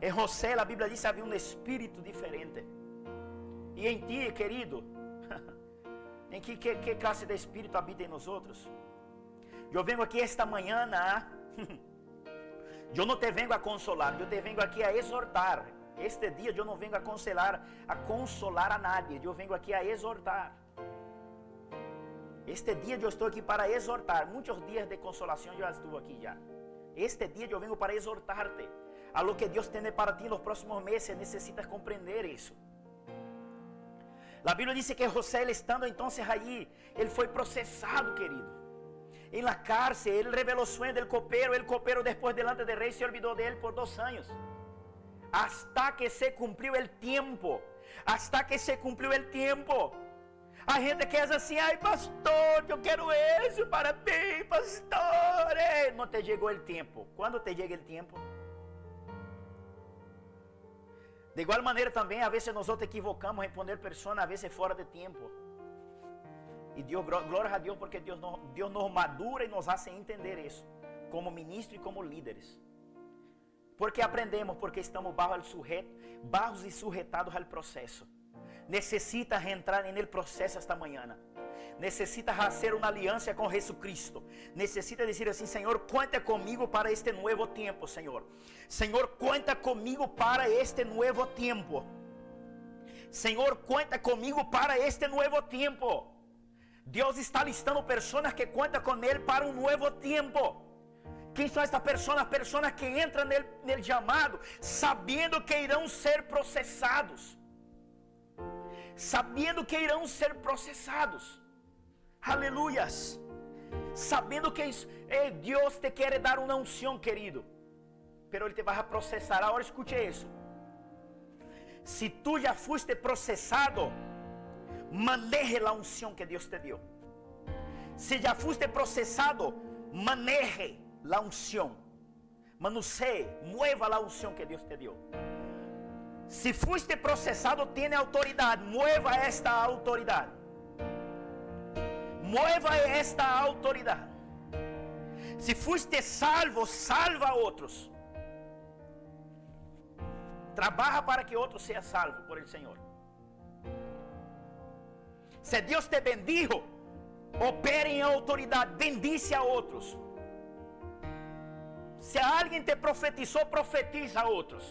A: Em José, a Bíblia diz havia um espírito diferente. E em ti, querido, em que, que, que classe de espírito habita em nós outros? Eu venho aqui esta manhã, Eu não te vengo a consolar, eu te vengo aqui a exortar. Este dia eu não vengo a consolar, a consolar a nadie, eu vengo aqui a exortar. Este dia eu estou aqui para exortar. Muitos dias de consolação eu estou aqui já. Este dia eu vengo para exortarte. A lo que Deus tem para ti nos próximos meses, necessitas compreender isso. A Bíblia diz que José, estando então aí, ele foi processado, querido en la cárcel. Él reveló sueño del copero. El copero después delante del rey se olvidó de él por dos años. Hasta que se cumplió el tiempo. Hasta que se cumplió el tiempo. A gente quer assim, ai pastor, eu quero isso para ti, pastor. Não te chegou o tempo. Quando te chega o tempo? De igual maneira também, às vezes nós equivocamos, responder pessoas, às vezes fora de tempo. E Deus, glória a Deus, porque Deus, Deus nos madura e nos hace entender isso, como ministro e como líderes. Porque aprendemos, porque estamos barros e sujetados ao processo. Necessita entrar no processo esta manhã. Necessita fazer uma aliança com Jesus Cristo. Necessita dizer assim: Senhor, conta comigo para este novo tempo, Senhor. Senhor, conta comigo para este novo tempo. Senhor, conta comigo para este novo tempo. Deus está listando pessoas que contam com Ele para um novo tempo. Quem são estas pessoas? Pessoas que entram nele chamado, sabendo que irão ser processados. Sabendo que irão ser processados. Aleluias. Sabendo que eh, Deus te quer dar uma unção, querido. Pero Ele te vai processar. Agora escute isso. Se tu já foste processado, maneje a unção que Deus te deu. Se já foste processado, maneje la unción. Manuseie, mueva la unción que Dios te dio. Si fuiste procesado, tiene autoridad. Mueva esta autoridad. Mueva esta autoridad. Si fuiste salvo, salva a otros. Trabaja para que otro sea salvo por el Señor. Si Dios te bendijo, opere en autoridad, bendice a otros. Se alguém te profetizou, profetiza a outros.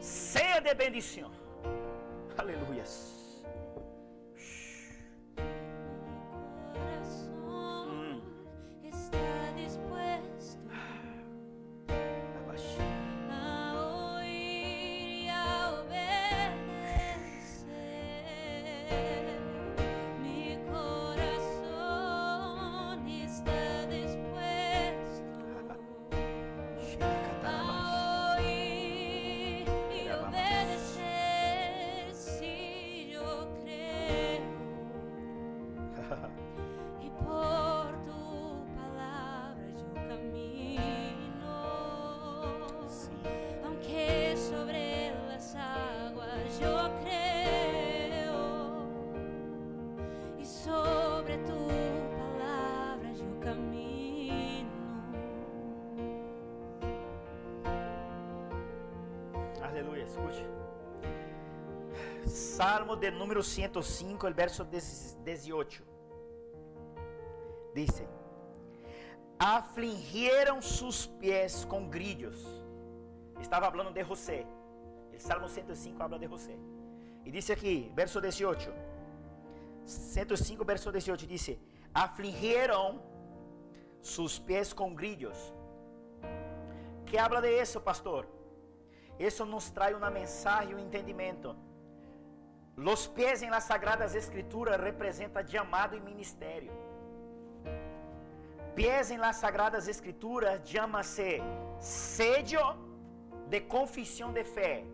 A: Seja de bendição. Aleluia. Salmo de número 105, el verso 18. Dice, afligieron sus pies con grillos. Estaba hablando de José. El Salmo 105 habla de José. Y dice aquí, verso 18. 105, verso 18 dice, afligieron sus pies con grillos. ¿Qué habla de eso, pastor? Eso nos trae una mensaje y un entendimiento Los pés em las Sagradas Escrituras representa chamado e ministério. Pés em las Sagradas Escrituras chama-se sello de confissão de fé.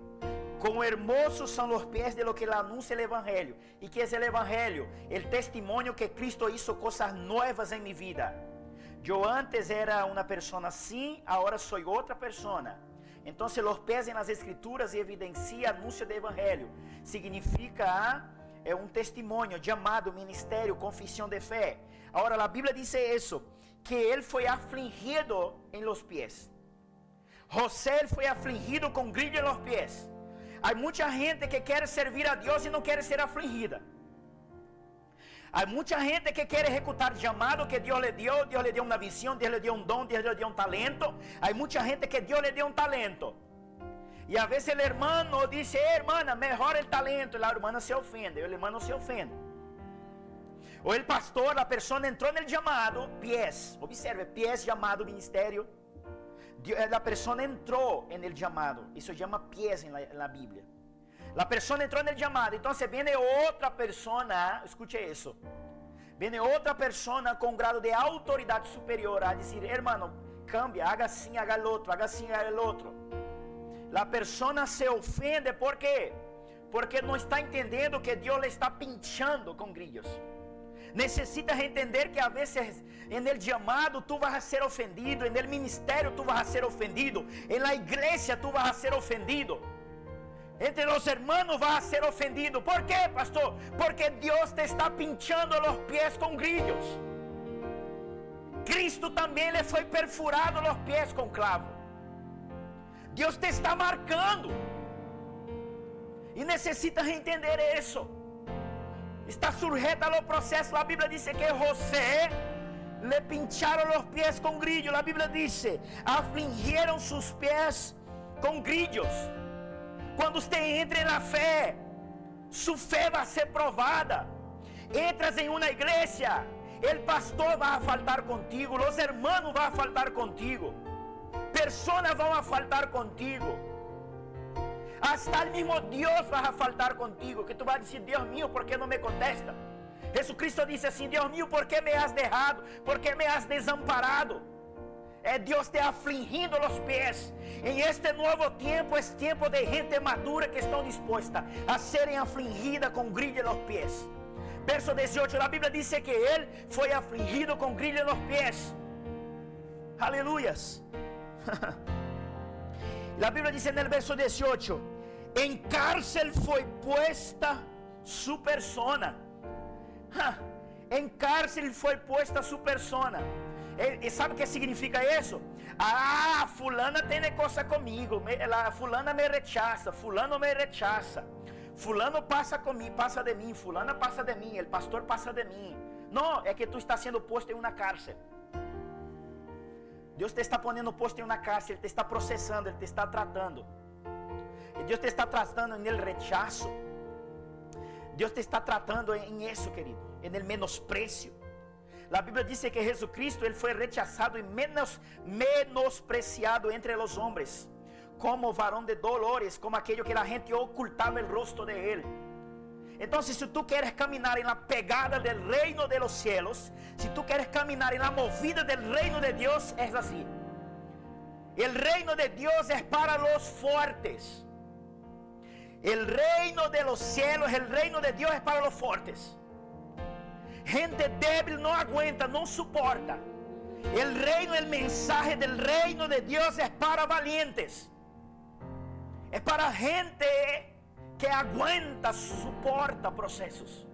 A: Como hermosos são os pés de lo que anuncia o Evangelho. E que é o Evangelho? O testemunho que Cristo hizo coisas novas em minha vida. Eu antes era uma pessoa assim, agora sou outra pessoa. Então, los pés en las escrituras evidencia anúncio do evangelho. Significa é um testemunho, chamado, ministério, confissão de fé. Agora, a Bíblia diz isso, que ele foi afligido em los pies. José foi afligido com grillo em los pies. Há muita gente que quer servir a Deus e não quer ser afligida. Há muita gente que quer executar chamado que Deus lhe deu, Deus lhe deu uma visão, Deus lhe deu um dom, Deus lhe deu um talento. Há muita gente que Deus lhe deu um talento. E a vezes o irmão diz, hermana, melhor o talento. E a irmã se ofende, o irmão se ofende. O pastor, a pessoa entrou no chamado, pies, observe, pies chamado ministério. A pessoa entrou no chamado, isso chama pies na Bíblia. La persona entró en el llamado, entonces viene otra persona, escuche eso, viene otra persona con grado de autoridad superior a decir, hermano, cambia, haga así, haga el otro, haga así, haga el otro. La persona se ofende, ¿por qué? porque não está entendendo que Deus le está pinchando com grilhos. Necesitas entender que a vezes en el llamado tu vas a ser ofendido, en el ministerio tu vas a ser ofendido, en la iglesia tu vas a ser ofendido. Entre los hermanos vas a ser ofendido. ¿Por qué, pastor? Porque Dios te está pinchando los pies con grillos. Cristo também lhe foi perfurado los pies com clavo. Deus te está marcando. E necessitas entender isso. Está sujeto ao processo. A Bíblia diz que José le pincharon los pies con grillos. La Biblia dice, afligieron sus pies con grillos. Cuando usted entre en la fe, su fe va a ser probada. Entras en una iglesia, el pastor va a faltar contigo, los hermanos a faltar contigo, personas van a faltar contigo. Hasta el mismo Dios va a faltar contigo, que vas a decir, Dios mío, ¿por qué no me contesta? Jesucristo disse assim: Deus meu, por que me has derrado? Por que me has desamparado? É Deus te afligindo os pés. Em este novo tempo, é tempo de gente madura que estão disposta a serem afligida com grilha nos pés. Verso 18, a Bíblia diz que ele foi afligido com grilha nos pés. Aleluias. a Bíblia diz no verso 18: Em cárcel foi puesta su persona em cárcel foi posta sua persona. E, sabe o que significa isso? Ah, fulana tem coisa comigo. Ela, fulana me rechaça. Fulano me rechaça. Fulano passa comigo, passa de mim. Fulana passa de mim. O pastor passa de mim. Não, é que tu está sendo posto em uma cárcel. Deus te está ponendo posto em uma cárcel. Ele te está processando. Ele te está tratando. E Deus te está tratando nele rechaço. Deus te está tratando em isso, querido, em el menosprecio. A Bíblia diz que Jesus Cristo ele foi rechazado e menos menospreciado entre os homens, como varão de dolores, como aquele que a gente ocultava o rosto de ele. Então, se tu queres caminhar em la pegada del reino de los cielos, se tu queres caminhar em la movida del reino de Deus, é assim. El reino de Deus é para los fuertes. El reino de los cielos, el reino de Dios es para los fuertes. Gente débil no aguenta, no soporta. El reino, el mensaje del reino de Dios es para valientes. Es para gente que aguanta, soporta procesos.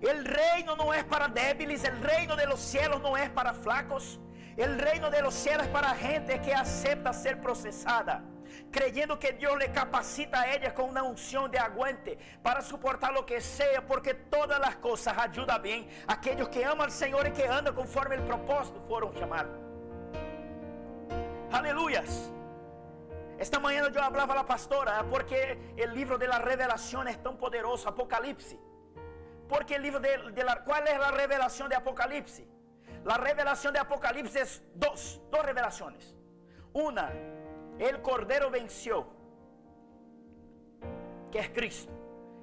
A: El reino no es para débiles, el reino de los cielos no es para flacos. El reino de los cielos es para gente que acepta ser procesada creyendo que Dios le capacita a ella con una unción de aguante para soportar lo que sea, porque todas las cosas ayudan bien a aquellos que aman al Señor y que andan conforme el propósito fueron llamados. Aleluyas. Esta mañana yo hablaba a la pastora porque el libro de la revelación es tan poderoso, Apocalipsis. Porque el libro de, de la, ¿cuál es la revelación de Apocalipsis? La revelación de Apocalipsis es dos, dos revelaciones. Una, el Cordero venció, que es Cristo.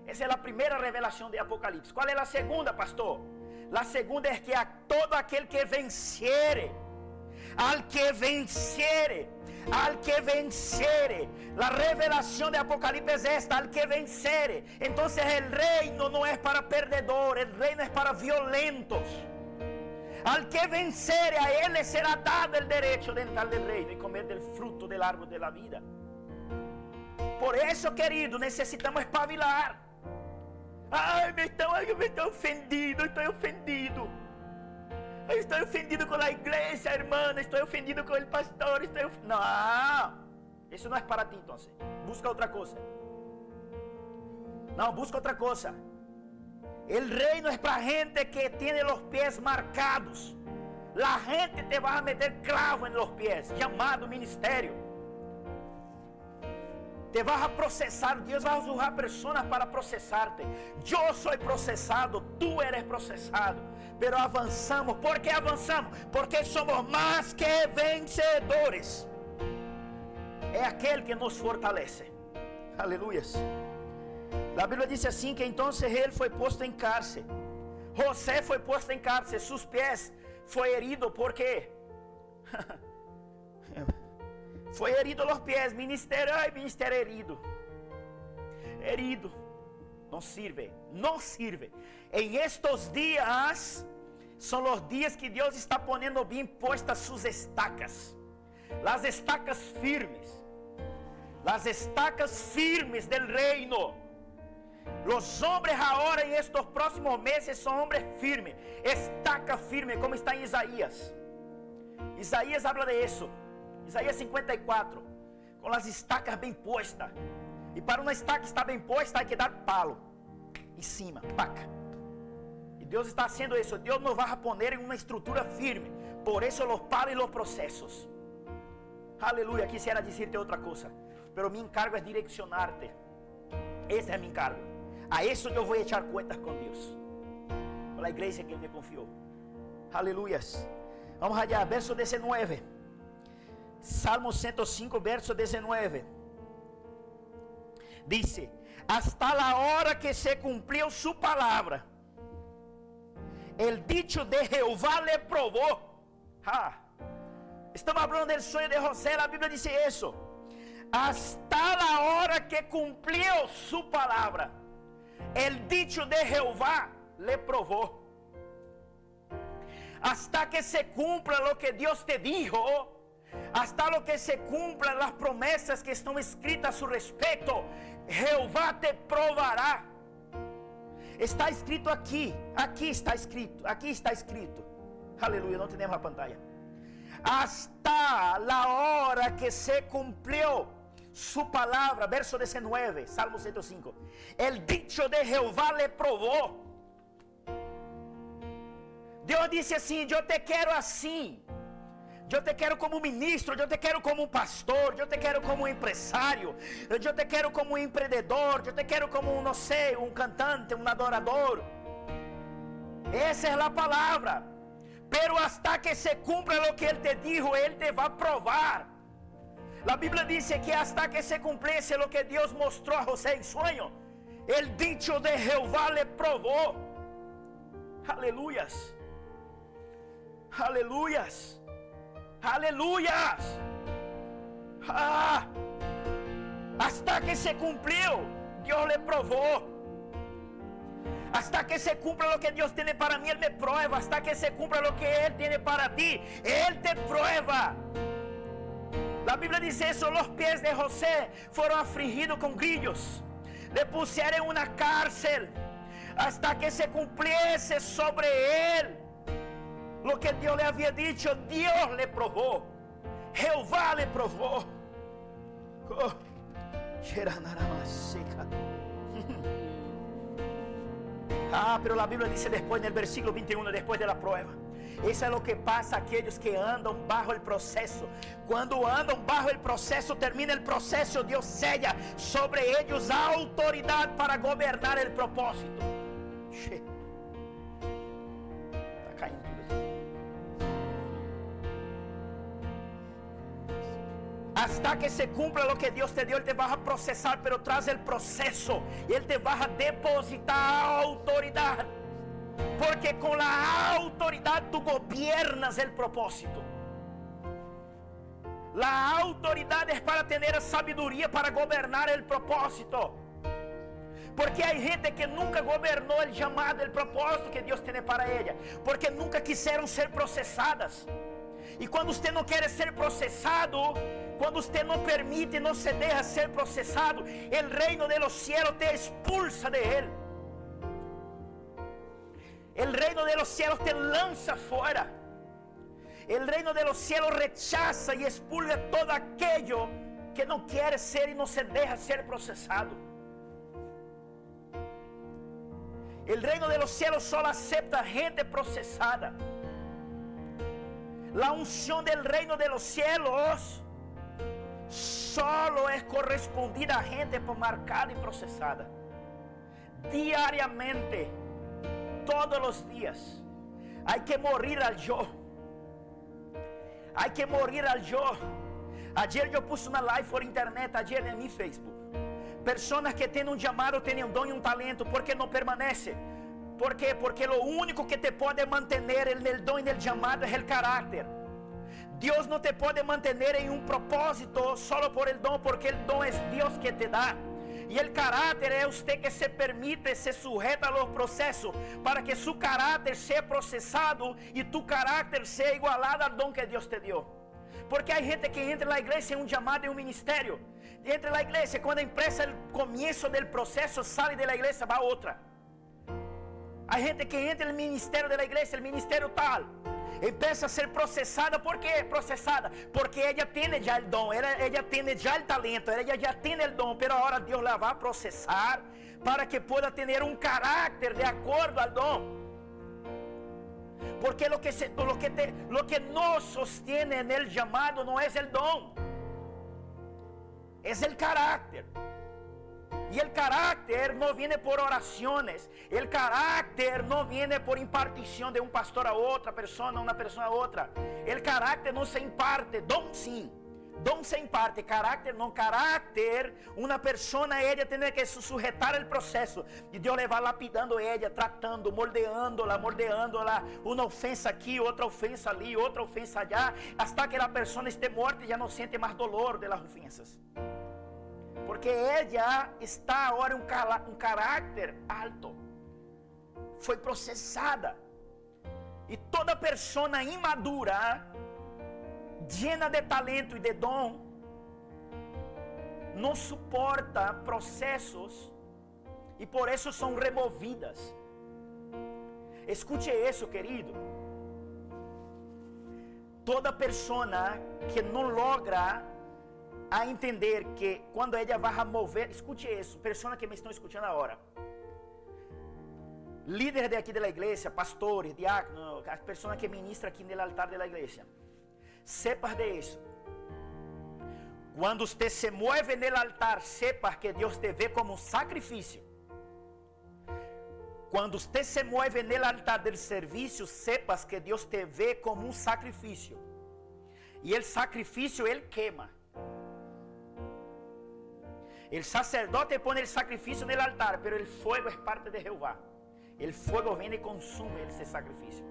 A: Esa es la primera revelación de Apocalipsis. ¿Cuál es la segunda, pastor? La segunda es que a todo aquel que venciere, al que venciere, al que venciere. La revelación de Apocalipsis es esta, al que venciere. Entonces el reino no es para perdedores, el reino es para violentos. Al que vencere a él le será dado el derecho de entrar del reino y comer del fruto del árbol de la vida. Por eso, querido, necesitamos espabilar. Ay, me estoy, me ofendido, estoy ofendido. Estoy ofendido con la iglesia, hermana. Estoy ofendido con el pastor. No, eso no es para ti, entonces. Busca otra cosa. No, busca otra cosa. El reino es para gente que tiene los pies marcados. La gente te va a meter clavo en los pies, llamado ministerio. Te vas a procesar, Dios va a usar personas para procesarte. Yo soy procesado, tú eres procesado. Pero avanzamos. ¿Por qué avanzamos? Porque somos más que vencedores. Es aquel que nos fortalece. Aleluya. A Bíblia diz assim que então ele foi posto em cárcere. José foi posto em cárcere, seus pés foi herido porque foi herido os pés, ministério, ai, ministério herido. Herido. No sirve, no sirve. En estos días son los días que Dios está poniendo bien puestas sus estacas. Las estacas firmes. Las estacas firmes del reino. Los hombres ahora en estos próximos meses son hombres firmes. Estaca firme, como está en Isaías. Isaías habla de eso. Isaías 54. Con las estacas bien puestas. E para uma estaca estar bem posta, tem que dar palo em cima, paca. E Deus está haciendo isso. Deus nos vai poner em uma estrutura firme. Por isso os palos e os processos. Aleluia. Quisiera dizer-te outra coisa. Pero mi encargo é direccionar-te. Esse é mi encargo. A isso eu vou echar contas com Deus. Com a igreja que Ele me confiou. Aleluias. Vamos allá, verso 19. Salmo 105, verso 19 dice, hasta la hora que se cumplió su palabra, el dicho de Jehová le probó. Estamos hablando del sueño de José, la Biblia dice eso. Hasta la hora que cumplió su palabra, el dicho de Jehová le probó. Hasta que se cumpla lo que Dios te dijo, hasta lo que se cumplan las promesas que están escritas a su respecto, Jeová te provará. Está escrito aqui, aqui está escrito, aqui está escrito. Aleluia, não temos a pantalla. Hasta la hora que se cumpriu su palavra, verso 19, Salmo 105. El dicho de Jehová le probó. Deus disse assim: Eu te quero assim. Eu te quero como ministro, eu te quero como pastor, eu te quero como empresário, eu te quero como empreendedor, eu te quero como, não sei, um cantante, um adorador. Essa é a palavra. Pero hasta que se cumpra lo que Ele te dijo, Ele te vai provar. A Bíblia diz que hasta que se cumpliese lo que Deus mostrou a José em sonho, el dicho de Jehová le provou. Aleluias. Aleluias. Aleluya. Ah, hasta que se cumplió, Dios le probó. Hasta que se cumpla lo que Dios tiene para mí, Él me prueba. Hasta que se cumpla lo que Él tiene para ti, Él te prueba. La Biblia dice eso, los pies de José fueron afligidos con grillos. Le pusieron en una cárcel hasta que se cumpliese sobre él lo que Dios le había dicho, Dios le probó. Jehová le probó. Oh. Ah, pero la Biblia dice después en el versículo 21, después de la prueba. Eso es lo que pasa a aquellos que andan bajo el proceso. Cuando andan bajo el proceso, termina el proceso, Dios sella sobre ellos autoridad para gobernar el propósito. Hasta que se cumpla lo que Dios te dio, Él te va a procesar, pero tras el proceso, Él te va a depositar autoridad. Porque con la autoridad tú gobiernas el propósito. La autoridad es para tener sabiduría para gobernar el propósito. Porque hay gente que nunca gobernó el llamado, el propósito que Dios tiene para ella. Porque nunca quisieron ser procesadas. E quando você não quer ser processado, quando você não permite, não se deixa ser processado, o reino de los cielos te expulsa de ele. O reino de los cielos te lança fora. O reino de los cielos rechaza e expulga todo aquello que não quer ser e não se deixa ser processado. O reino de los cielos só aceita gente processada. La unción del reino de los cielos solo es correspondida a gente marcada y procesada. Diariamente, todos los días, hay que morir al yo. Hay que morir al yo. Ayer yo puse una live por internet, ayer en mi Facebook. Personas que tienen un llamado, tienen un don y un talento, porque no permanece ¿Por qué? Porque lo único que te puede mantener en el don y en llamado es el carácter. Dios no te puede mantener en un propósito solo por el don, porque el don es Dios que te da. E o caráter é você que se permite, se sujeita aos processos, para que seu caráter seja processado e tu caráter seja igualado ao dom que Deus te deu. Porque há gente que entra na igreja em um chamado e um ministério. Entra na igreja, quando empresa o começo do processo, sai da igreja, vai a outra. Há gente que entra no ministério da igreja, o ministério tal empieza a ser processada. ¿Por qué procesada? Porque ella tiene ya el don, ella, ella ya el talento, ella ya tiene el don, pero ahora Dios la va a procesar para que pueda tener un carácter de acuerdo al don. Porque lo que, se, lo, que te, lo que nos sostiene en el llamado no es el don, es el carácter. Y el carácter no viene por oraciones. El carácter no viene por impartición de un pastor a otra persona, una persona a otra. El carácter no se imparte, don sim. Dom se imparte, carácter não. Carácter, uma pessoa, ela tem que sujetar o processo. E Deus levar lapidando ela, tratando, moldeando-la, moldeando-la. Uma ofensa aqui, outra ofensa ali, outra ofensa allá. Hasta que a pessoa esteja morta e já não sente mais dolor de las ofensas. Porque ela está agora um, um caráter alto. Foi processada. E toda pessoa imadura, llena de talento e de dom, não suporta processos e por isso são removidas. Escute isso, querido. Toda pessoa que não logra a entender que quando ela vai mover, escute isso, pessoas que me estão escutando agora. Líderes de aqui da igreja, pastores, diáconos, as pessoas que ministram aqui no altar da igreja. Sepa de isso. Quando você se move no altar, sepa que Deus te vê como um sacrifício. Quando você se move no altar do serviço, sepas que Deus te vê como um sacrifício. E o sacrifício ele queima. El sacerdote pone el sacrificio en el altar, pero el fuego es parte de Jehová. El fuego viene y consume ese sacrificio.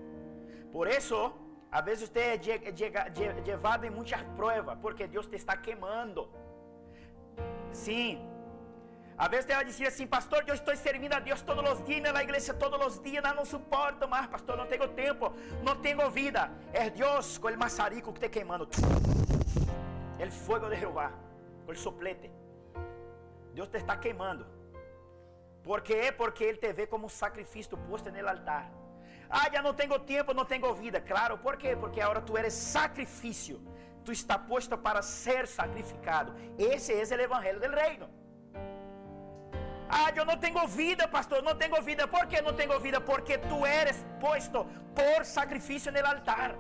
A: Por eso, a veces usted es llevado en muchas pruebas, porque Dios te está quemando. Sí. A vezes te va a decir assim, pastor, eu estou servindo a Deus todos os dias na igreja, todos os dias, não suporto mais, pastor, não tenho tempo, não tenho vida. É Deus com o maçarico que te queimando. O fogo de Jeová, com o soplete. Deus te está queimando. ¿Por qué? Porque Ele te vê como um sacrifício posto no altar. Ah, já não tenho tempo, não tenho vida. Claro, por quê? Porque agora tu eres sacrifício. Tu está posto para ser sacrificado. Esse é o evangelho do reino. Ah, eu não tenho vida, pastor, não tenho vida. Por que não tenho vida? Porque tu eres posto por sacrifício no altar.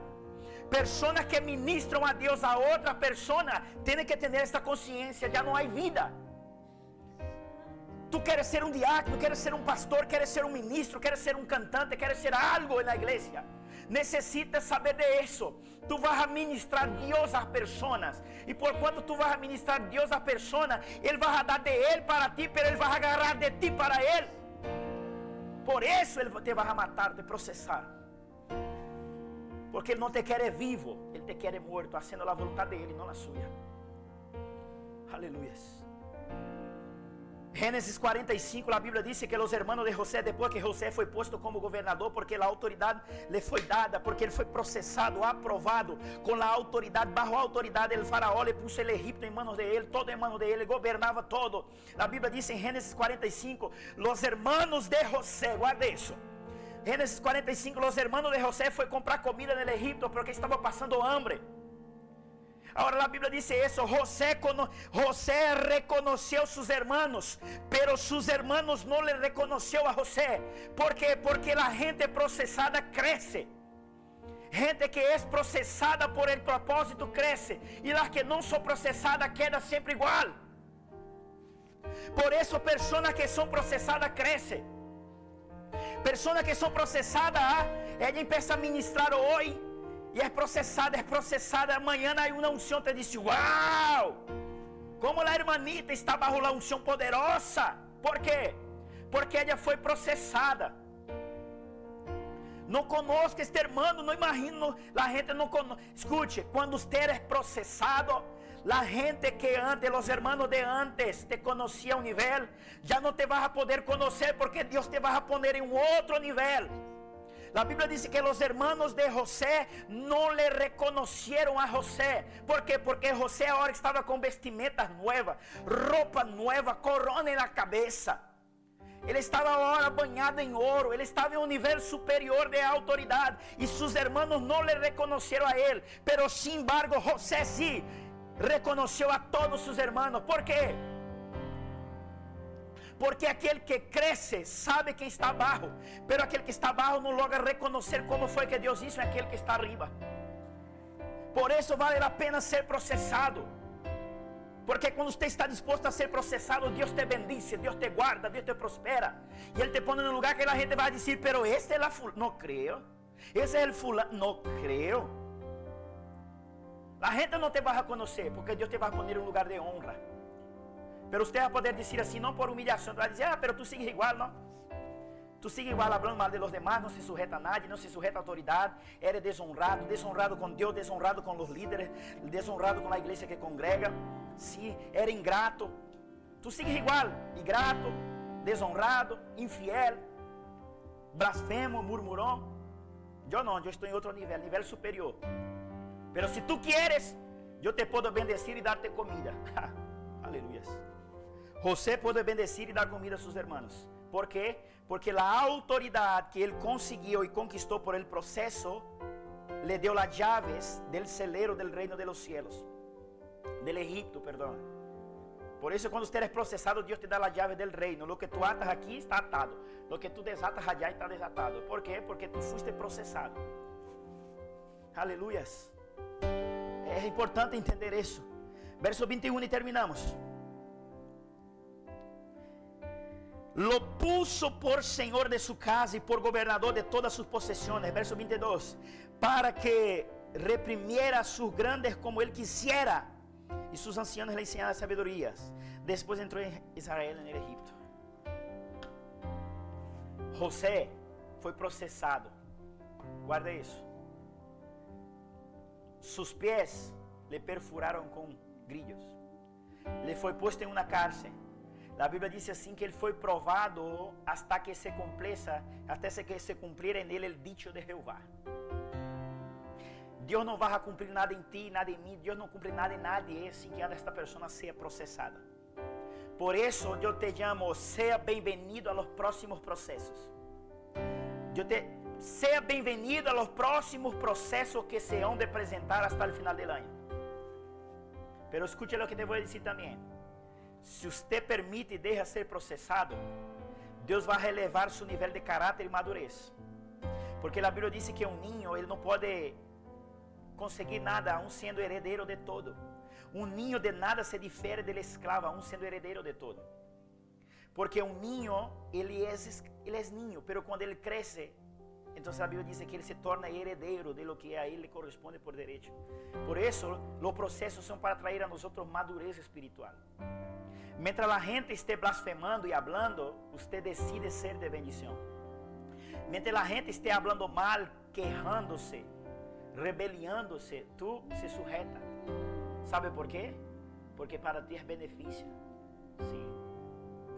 A: Pessoas que ministram a Deus a outra pessoa têm que ter esta consciência, já não há vida. Tu queres ser um diácono, queres ser um pastor, queres ser um ministro, queres ser um cantante, queres ser algo na igreja. Necessitas saber de isso. Tu vas a ministrar Deus às pessoas. E por quanto tu vas a ministrar Deus às pessoas, Ele vai dar de Ele para ti, mas Ele vai agarrar de ti para Ele. Por isso Ele te vai matar, te processar. Porque Ele não te quer vivo, Ele te quer morto, fazendo a vontade dele, não a sua. Aleluia. Gênesis 45, a Bíblia diz que os hermanos de José, depois que José foi posto como governador, porque a autoridade lhe foi dada, porque ele foi processado, aprovado, com a autoridade, bajo a autoridade do faraó, ele pôs o Egipto em manos de ele, todo em manos de ele, governava todo. A Bíblia diz em Gênesis 45, os hermanos de José, guarda isso. Gênesis 45, os hermanos de José foi comprar comida no Egipto porque estava passando hambre. Ahora la Biblia dice eso, José, José reconoció sus hermanos, pero sus hermanos no le reconoció a José. ¿Por qué? Porque la gente procesada crece. Gente que es procesada por el propósito crece. Y las que no son procesadas quedan siempre igual. Por eso personas que son procesadas crecen. Personas que son procesadas, ah, ella empieza a ministrar hoy e é processada, é processada. Amanhã aí uma unção te disse: Uau! Como a irmanita está bajo a unção poderosa. Por quê? Porque ela foi processada. Não conosco este hermano, não imagino, a gente não conosco. Escute, quando você é processado, La gente que antes, los hermanos de antes, te conocía a un nivel, ya no te vas a poder conocer porque Dios te va a poner en otro nivel. La Biblia dice que los hermanos de José no le reconocieron a José. ¿Por qué? Porque José ahora estaba con vestimentas nuevas, ropa nueva, corona en la cabeza. Ele estava agora banhado em ouro, ele estava em um nível superior de autoridade, e seus irmãos não lhe reconheceram a ele, pero sin embargo, José sim reconheceu a todos seus irmãos. ¿Por quê? Porque aquele que cresce sabe quem está abaixo, pero aquele que está abaixo não logra reconhecer como foi que Deus hizo aquele que está arriba. Por isso vale a pena ser processado. Porque quando você está disposto a ser processado, Deus te bendice, Deus te guarda, Deus te prospera. E Ele te põe no lugar que a gente vai dizer, pero este é la fulano. Não creio. Esse é o fulano. Não creio. A gente não te vai reconhecer, porque Deus te vai pôr em um lugar de honra. Pero você vai poder dizer assim, não por humilhação, vai dizer, ah, pero tu sigue igual, não. Tu sigue igual hablando mal de los demás, não se sujeta a nadie, não se sujeta a autoridade, eres desonrado, desonrado com Deus, desonrado com os líderes, desonrado com a igreja que congrega se era ingrato, tu sigues igual, ingrato, desonrado, infiel, blasfemo, murmurão. Eu não, eu estou em outro nível, nível superior. Pero se tu quieres, eu te posso bendecir dar-te comida. Aleluia. José pode bendecir e dar comida a seus irmãos. ¿Por quê? Porque a autoridade que ele conseguiu e conquistou por el processo, le deu as chaves del celero del reino de los cielos del Egipto, perdón. Por eso cuando usted es procesado, Dios te da la llave del reino. Lo que tú atas aquí está atado. Lo que tú desatas allá está desatado. ¿Por qué? Porque tú fuiste procesado. Aleluyas. Es importante entender eso. Verso 21 y terminamos. Lo puso por señor de su casa y por gobernador de todas sus posesiones. Verso 22. Para que reprimiera a sus grandes como él quisiera e seus ancianos lhe ensinaram sabedorias. Depois entrou em Israel no Egipto. José foi processado. Guarda isso. Seus pés lhe perfuraram com grilhos. Ele foi posto em uma cárcel. A Bíblia diz assim que ele foi provado hasta que se cumplisse, até que se cumpriera nele o dicho de Jeová. Deus não vai cumprir nada em ti, nada em mim. Deus não cumpre nada em nadie sem que esta pessoa seja processada. Por isso, eu te chamo, seja bem-vindo aos próximos processos. Eu te seja bem-vindo aos próximos processos que se vão apresentar até o final do ano. Pero escute o que te vou dizer também. Se você permite e deixa ser processado, Deus vai relevar seu nível de caráter e madurez. Porque a Bíblia diz que um ninho ele não pode conseguir nada, um sendo herdeiro de todo. Um ninho de nada se difere del escravo, um sendo herdeiro de todo. Porque um ninho, ele é, ele é ninho, pero quando ele cresce, então a Bíblia diz que ele se torna herdeiro de lo que a ele corresponde por direito. Por isso, os processos são para trazer a nós madurez espiritual. Mientras a gente esteja blasfemando e hablando, você decide ser de bendição. Mientras a gente esteja hablando mal, quejándose, rebeliando-se, sujeta. ¿Sabe por quê? Porque para ti é benefício. Sim,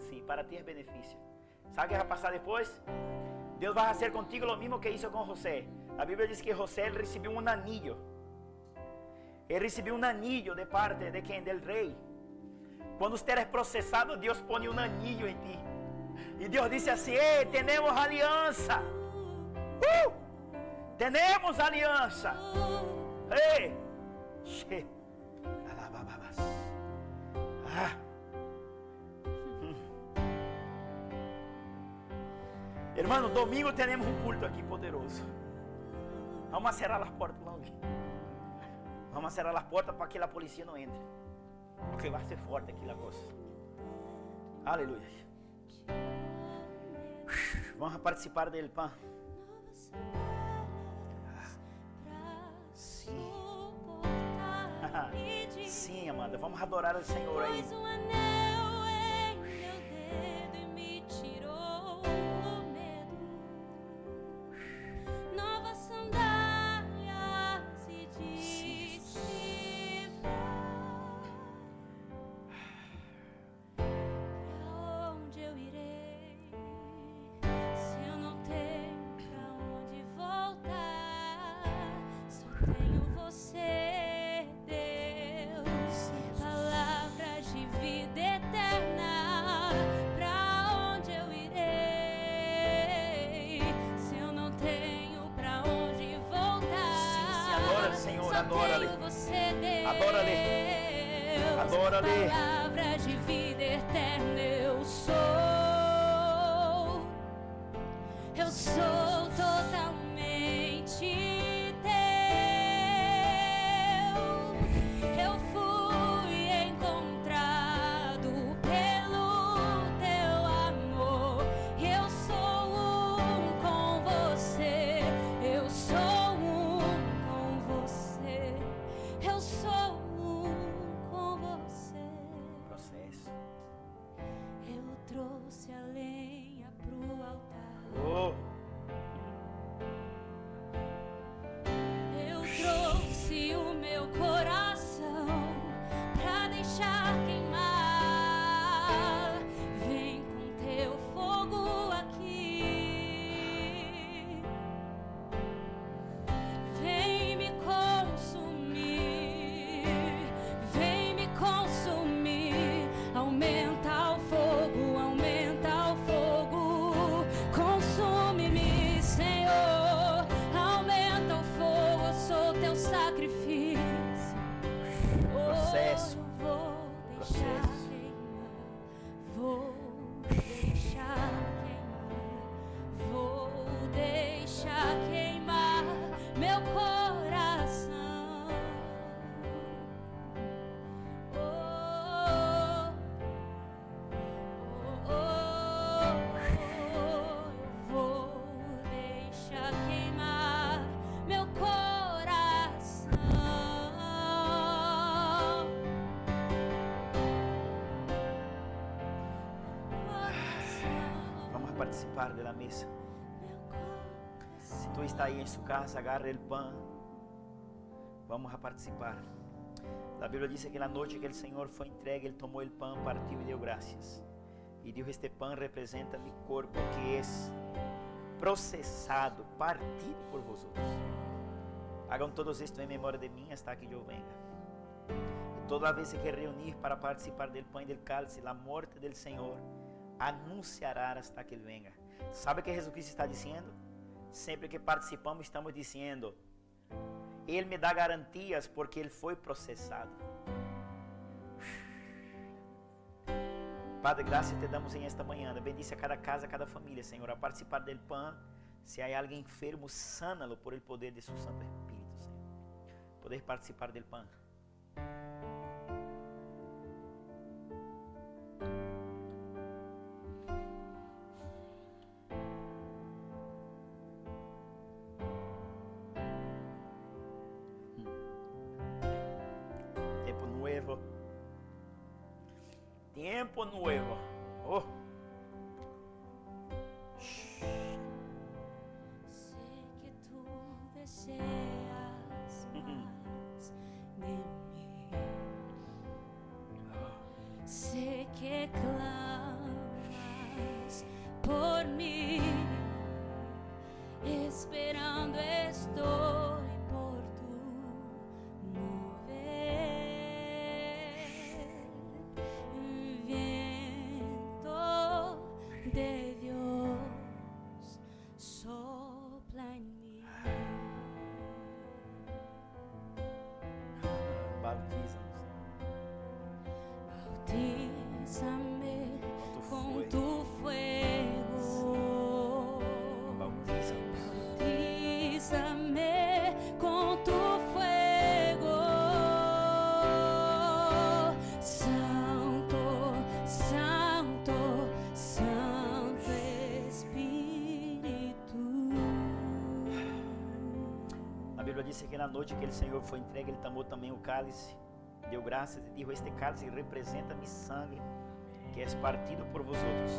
A: sim, para ti é benefício. ¿Sabe o que vai passar Deus vai fazer contigo o mesmo que hizo com José. A Bíblia diz que José recebeu um anillo. Ele recebeu um anillo de parte de quem? Del rei. Quando você é processado, Deus põe um anillo em ti. E Deus disse assim: Ei, temos aliança. Uh! Tenemos. Ei! Ah. Hermano, domingo temos um culto aqui poderoso. Vamos cerrar as portas. Vamos cerrar as portas para que a polícia não entre. Porque vai ser forte aqui a coisa. Aleluia. Vamos participar dele, pão. Sim, amada, vamos adorar o Senhor aí.
B: Órale. Participar de la mesa. Si tú estás ahí en su casa, agarre el pan. Vamos a participar. La Biblia dice que la noche que el Señor fue entregue, Él tomó el pan, partió y dio gracias. Y dijo, este pan representa mi cuerpo que es procesado, partido por vosotros. Hagan todos esto en memoria de mí hasta que yo venga. Y toda vez que reunir para participar del pan y del cálice, la muerte del Señor anunciará hasta que Él venga. ¿Sabe o que Jesucristo está diciendo? Sempre que participamos, estamos dizendo: Ele me dá garantias porque Ele foi processado. Padre, graças te damos em esta manhã. Bendice a cada casa, a cada família, Senhor, a participar del pan. Se há alguém enfermo, sánalo por el poder de su Santo Espírito, Senhor. Poder participar del pan. Nuevo. Diz que na noite que o Senhor foi entregue, Ele tomou também o cálice, deu graças e disse: Este cálice representa mi sangue, que é partido por vosotros.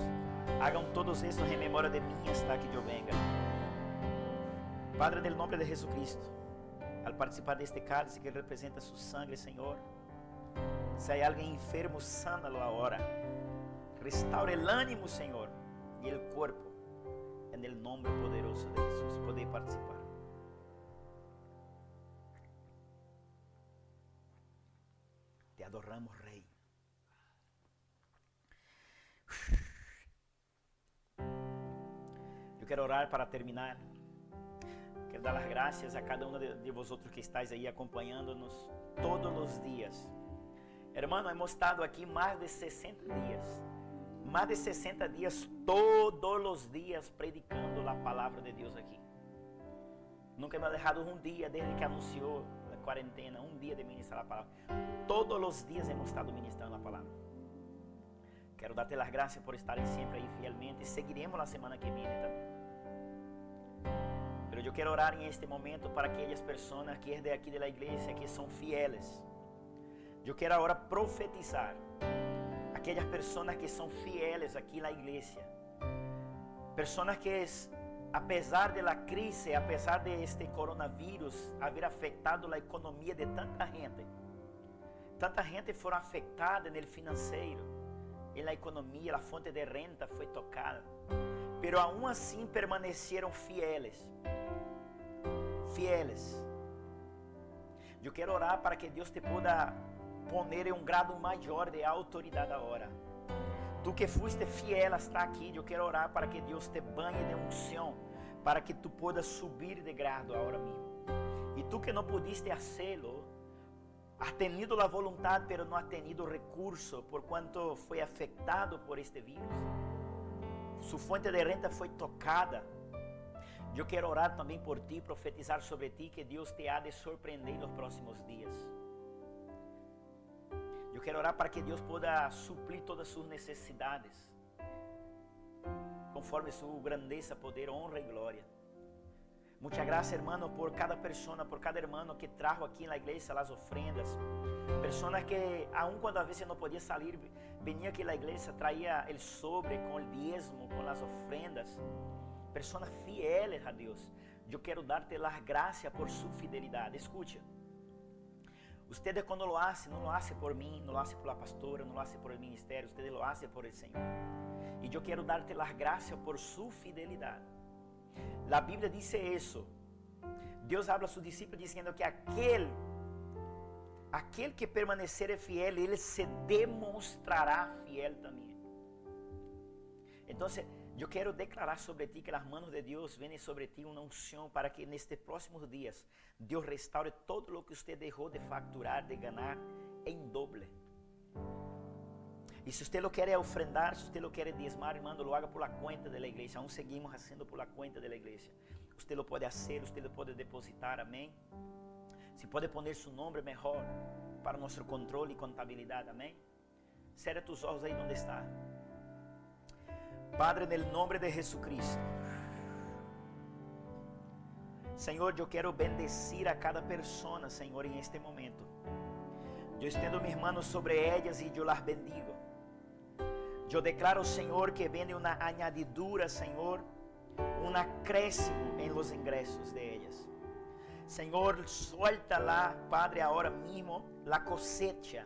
B: Hagam todos esto em memória de mim hasta que eu venga. Padre, del nombre de Jesucristo, al participar deste cálice que representa su sangre, Senhor, se há alguém enfermo, sánalo agora. Restaure el ánimo, Senhor, e el cuerpo, en el poderoso de Jesús. Poder participar.
A: Adoramos, Rey. Eu quero orar para terminar. Quero dar as graças a cada um de, vosotros que estáis aí acompanhando-nos todos os dias. Hermano, hemos estado aqui mais de 60 dias. Mais de 60 dias, todos os dias, predicando a palavra de Deus aqui. Nunca me ha deixado um dia desde que anunciou quarentena, um dia de ministrar a palavra. Todos os dias hemos estado ministrando a palavra. Quero dar-te as graças por estarem sempre aí fielmente. Seguiremos na semana que vem também. Mas eu quero orar em este momento para aquelas pessoas que de aqui da igreja que são fieles. Eu quero agora profetizar aquelas pessoas que são fieles aqui na igreja. Pessoas que apesar da crise, apesar de este coronavírus haver afetado a economia de tanta gente, tanta gente foram afetada no financeiro, na economia, a fonte de renta foi tocada, pero aún assim permaneceram fieles, fieles. Eu quero orar para que Deus te pueda poner em um grado maior de autoridade agora. Tu que fuiste fiel hasta aqui, eu quero orar para que Deus te banhe de unção, para que tu puedas subir de grado agora mesmo. E tu que não pudiste hacerlo, has tenido a vontade, pero não has tenido recurso, por quanto foi afetado por este vírus. Sua fonte de renta foi tocada. Eu quero orar também por ti, profetizar sobre ti, que Deus te há de surpreender nos próximos dias. Eu quero orar para que Deus possa suprir todas as suas necessidades, conforme sua grandeza, poder, honra e glória. Muchas gracias, hermano, por cada persona, por cada hermano que trajo aqui na igreja as ofrendas. Personas que, aun quando a vezes não podia sair, venía aqui na igreja, traía el sobre com el diezmo, com as ofrendas. Personas fieles a Deus. Eu quero dar-te las gracias por sua fidelidade. Escucha. Ustedes cuando lo hacen, no lo hace por mí, no lo hace por la pastora, no lo hace por el ministerio, ustedes lo hacen por el Señor. Y yo quiero darte las gracias por su fidelidad. La Biblia dice eso. Deus habla a sus discípulos diciendo que aquel, aquel que permanecer fiel, ele se demostrará fiel também. Então, eu quero declarar sobre ti que as manos de Deus vêm sobre ti uma unção para que nestes próximos dias Deus restaure todo o que você deixou de facturar, de ganhar em doble. E se você lo quer ofrendar, se você lo quer diezmar, hermano, lo haga por la cuenta de la iglesia. Aún seguimos haciendo por la de la iglesia. Usted lo pode hacer, usted lo pode depositar, amém? Se pode poner su nombre mejor para nosso controle e contabilidade, amém? Cierra tus olhos aí onde está. Padre, no nome de Jesucristo. Senhor, eu quero bendecir a cada pessoa, Senhor, em este momento. Eu estendo minhas mãos sobre elas e eu las bendigo. Eu declaro, Senhor, que vem uma añadidura, Senhor, um acréscimo em los ingressos de ellas. Senhor, suelta lá, Padre, agora mesmo, la cosecha,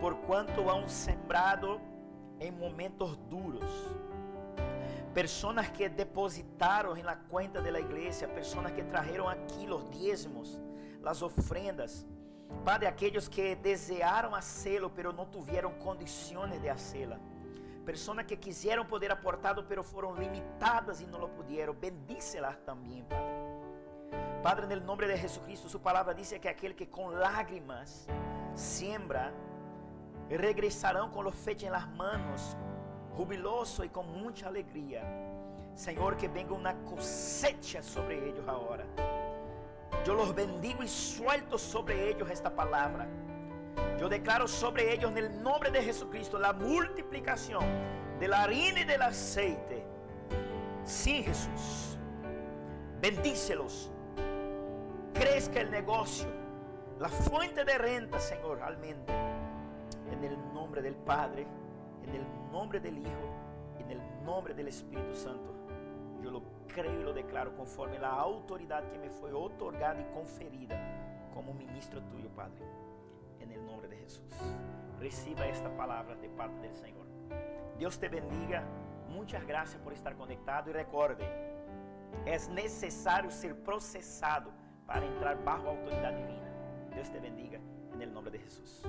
A: por quanto han sembrado em momentos duros Personas que depositaram na conta da igreja, personas que trajeron aqui os diezmos, as ofrendas. Padre, aqueles que desearam hacerlo, pero não tiveram condições de hacerla. Personas que quiseram poder aportado, pero foram limitadas e não lo puderam. Bendícelas também, Padre. Padre, no nome de Jesucristo, Sua palavra diz que aquele que com lágrimas siembra, regressarão com los fechos en las manos jubiloso e com muita alegria. Senhor, que venga uma cosecha sobre eles agora. Eu los bendigo e suelto sobre eles esta palavra. Eu declaro sobre eles, no nome de Jesucristo, a multiplicação de la harina e del aceite. Sim, Jesus. Bendícelos. Crezca el negocio, la fuente de renta, Señor, realmente. En el nombre del Padre en el nombre del Hijo y en el nombre del Espíritu Santo. Yo lo creo y lo declaro conforme la autoridad que me fue otorgada y conferida como ministro tuyo, Padre. En el nombre de Jesús. Reciba esta palabra de parte del Señor. Dios te bendiga. Muchas gracias por estar conectado y recuerde, es necesario ser procesado para entrar bajo autoridad divina. Dios te bendiga en el nombre de Jesús.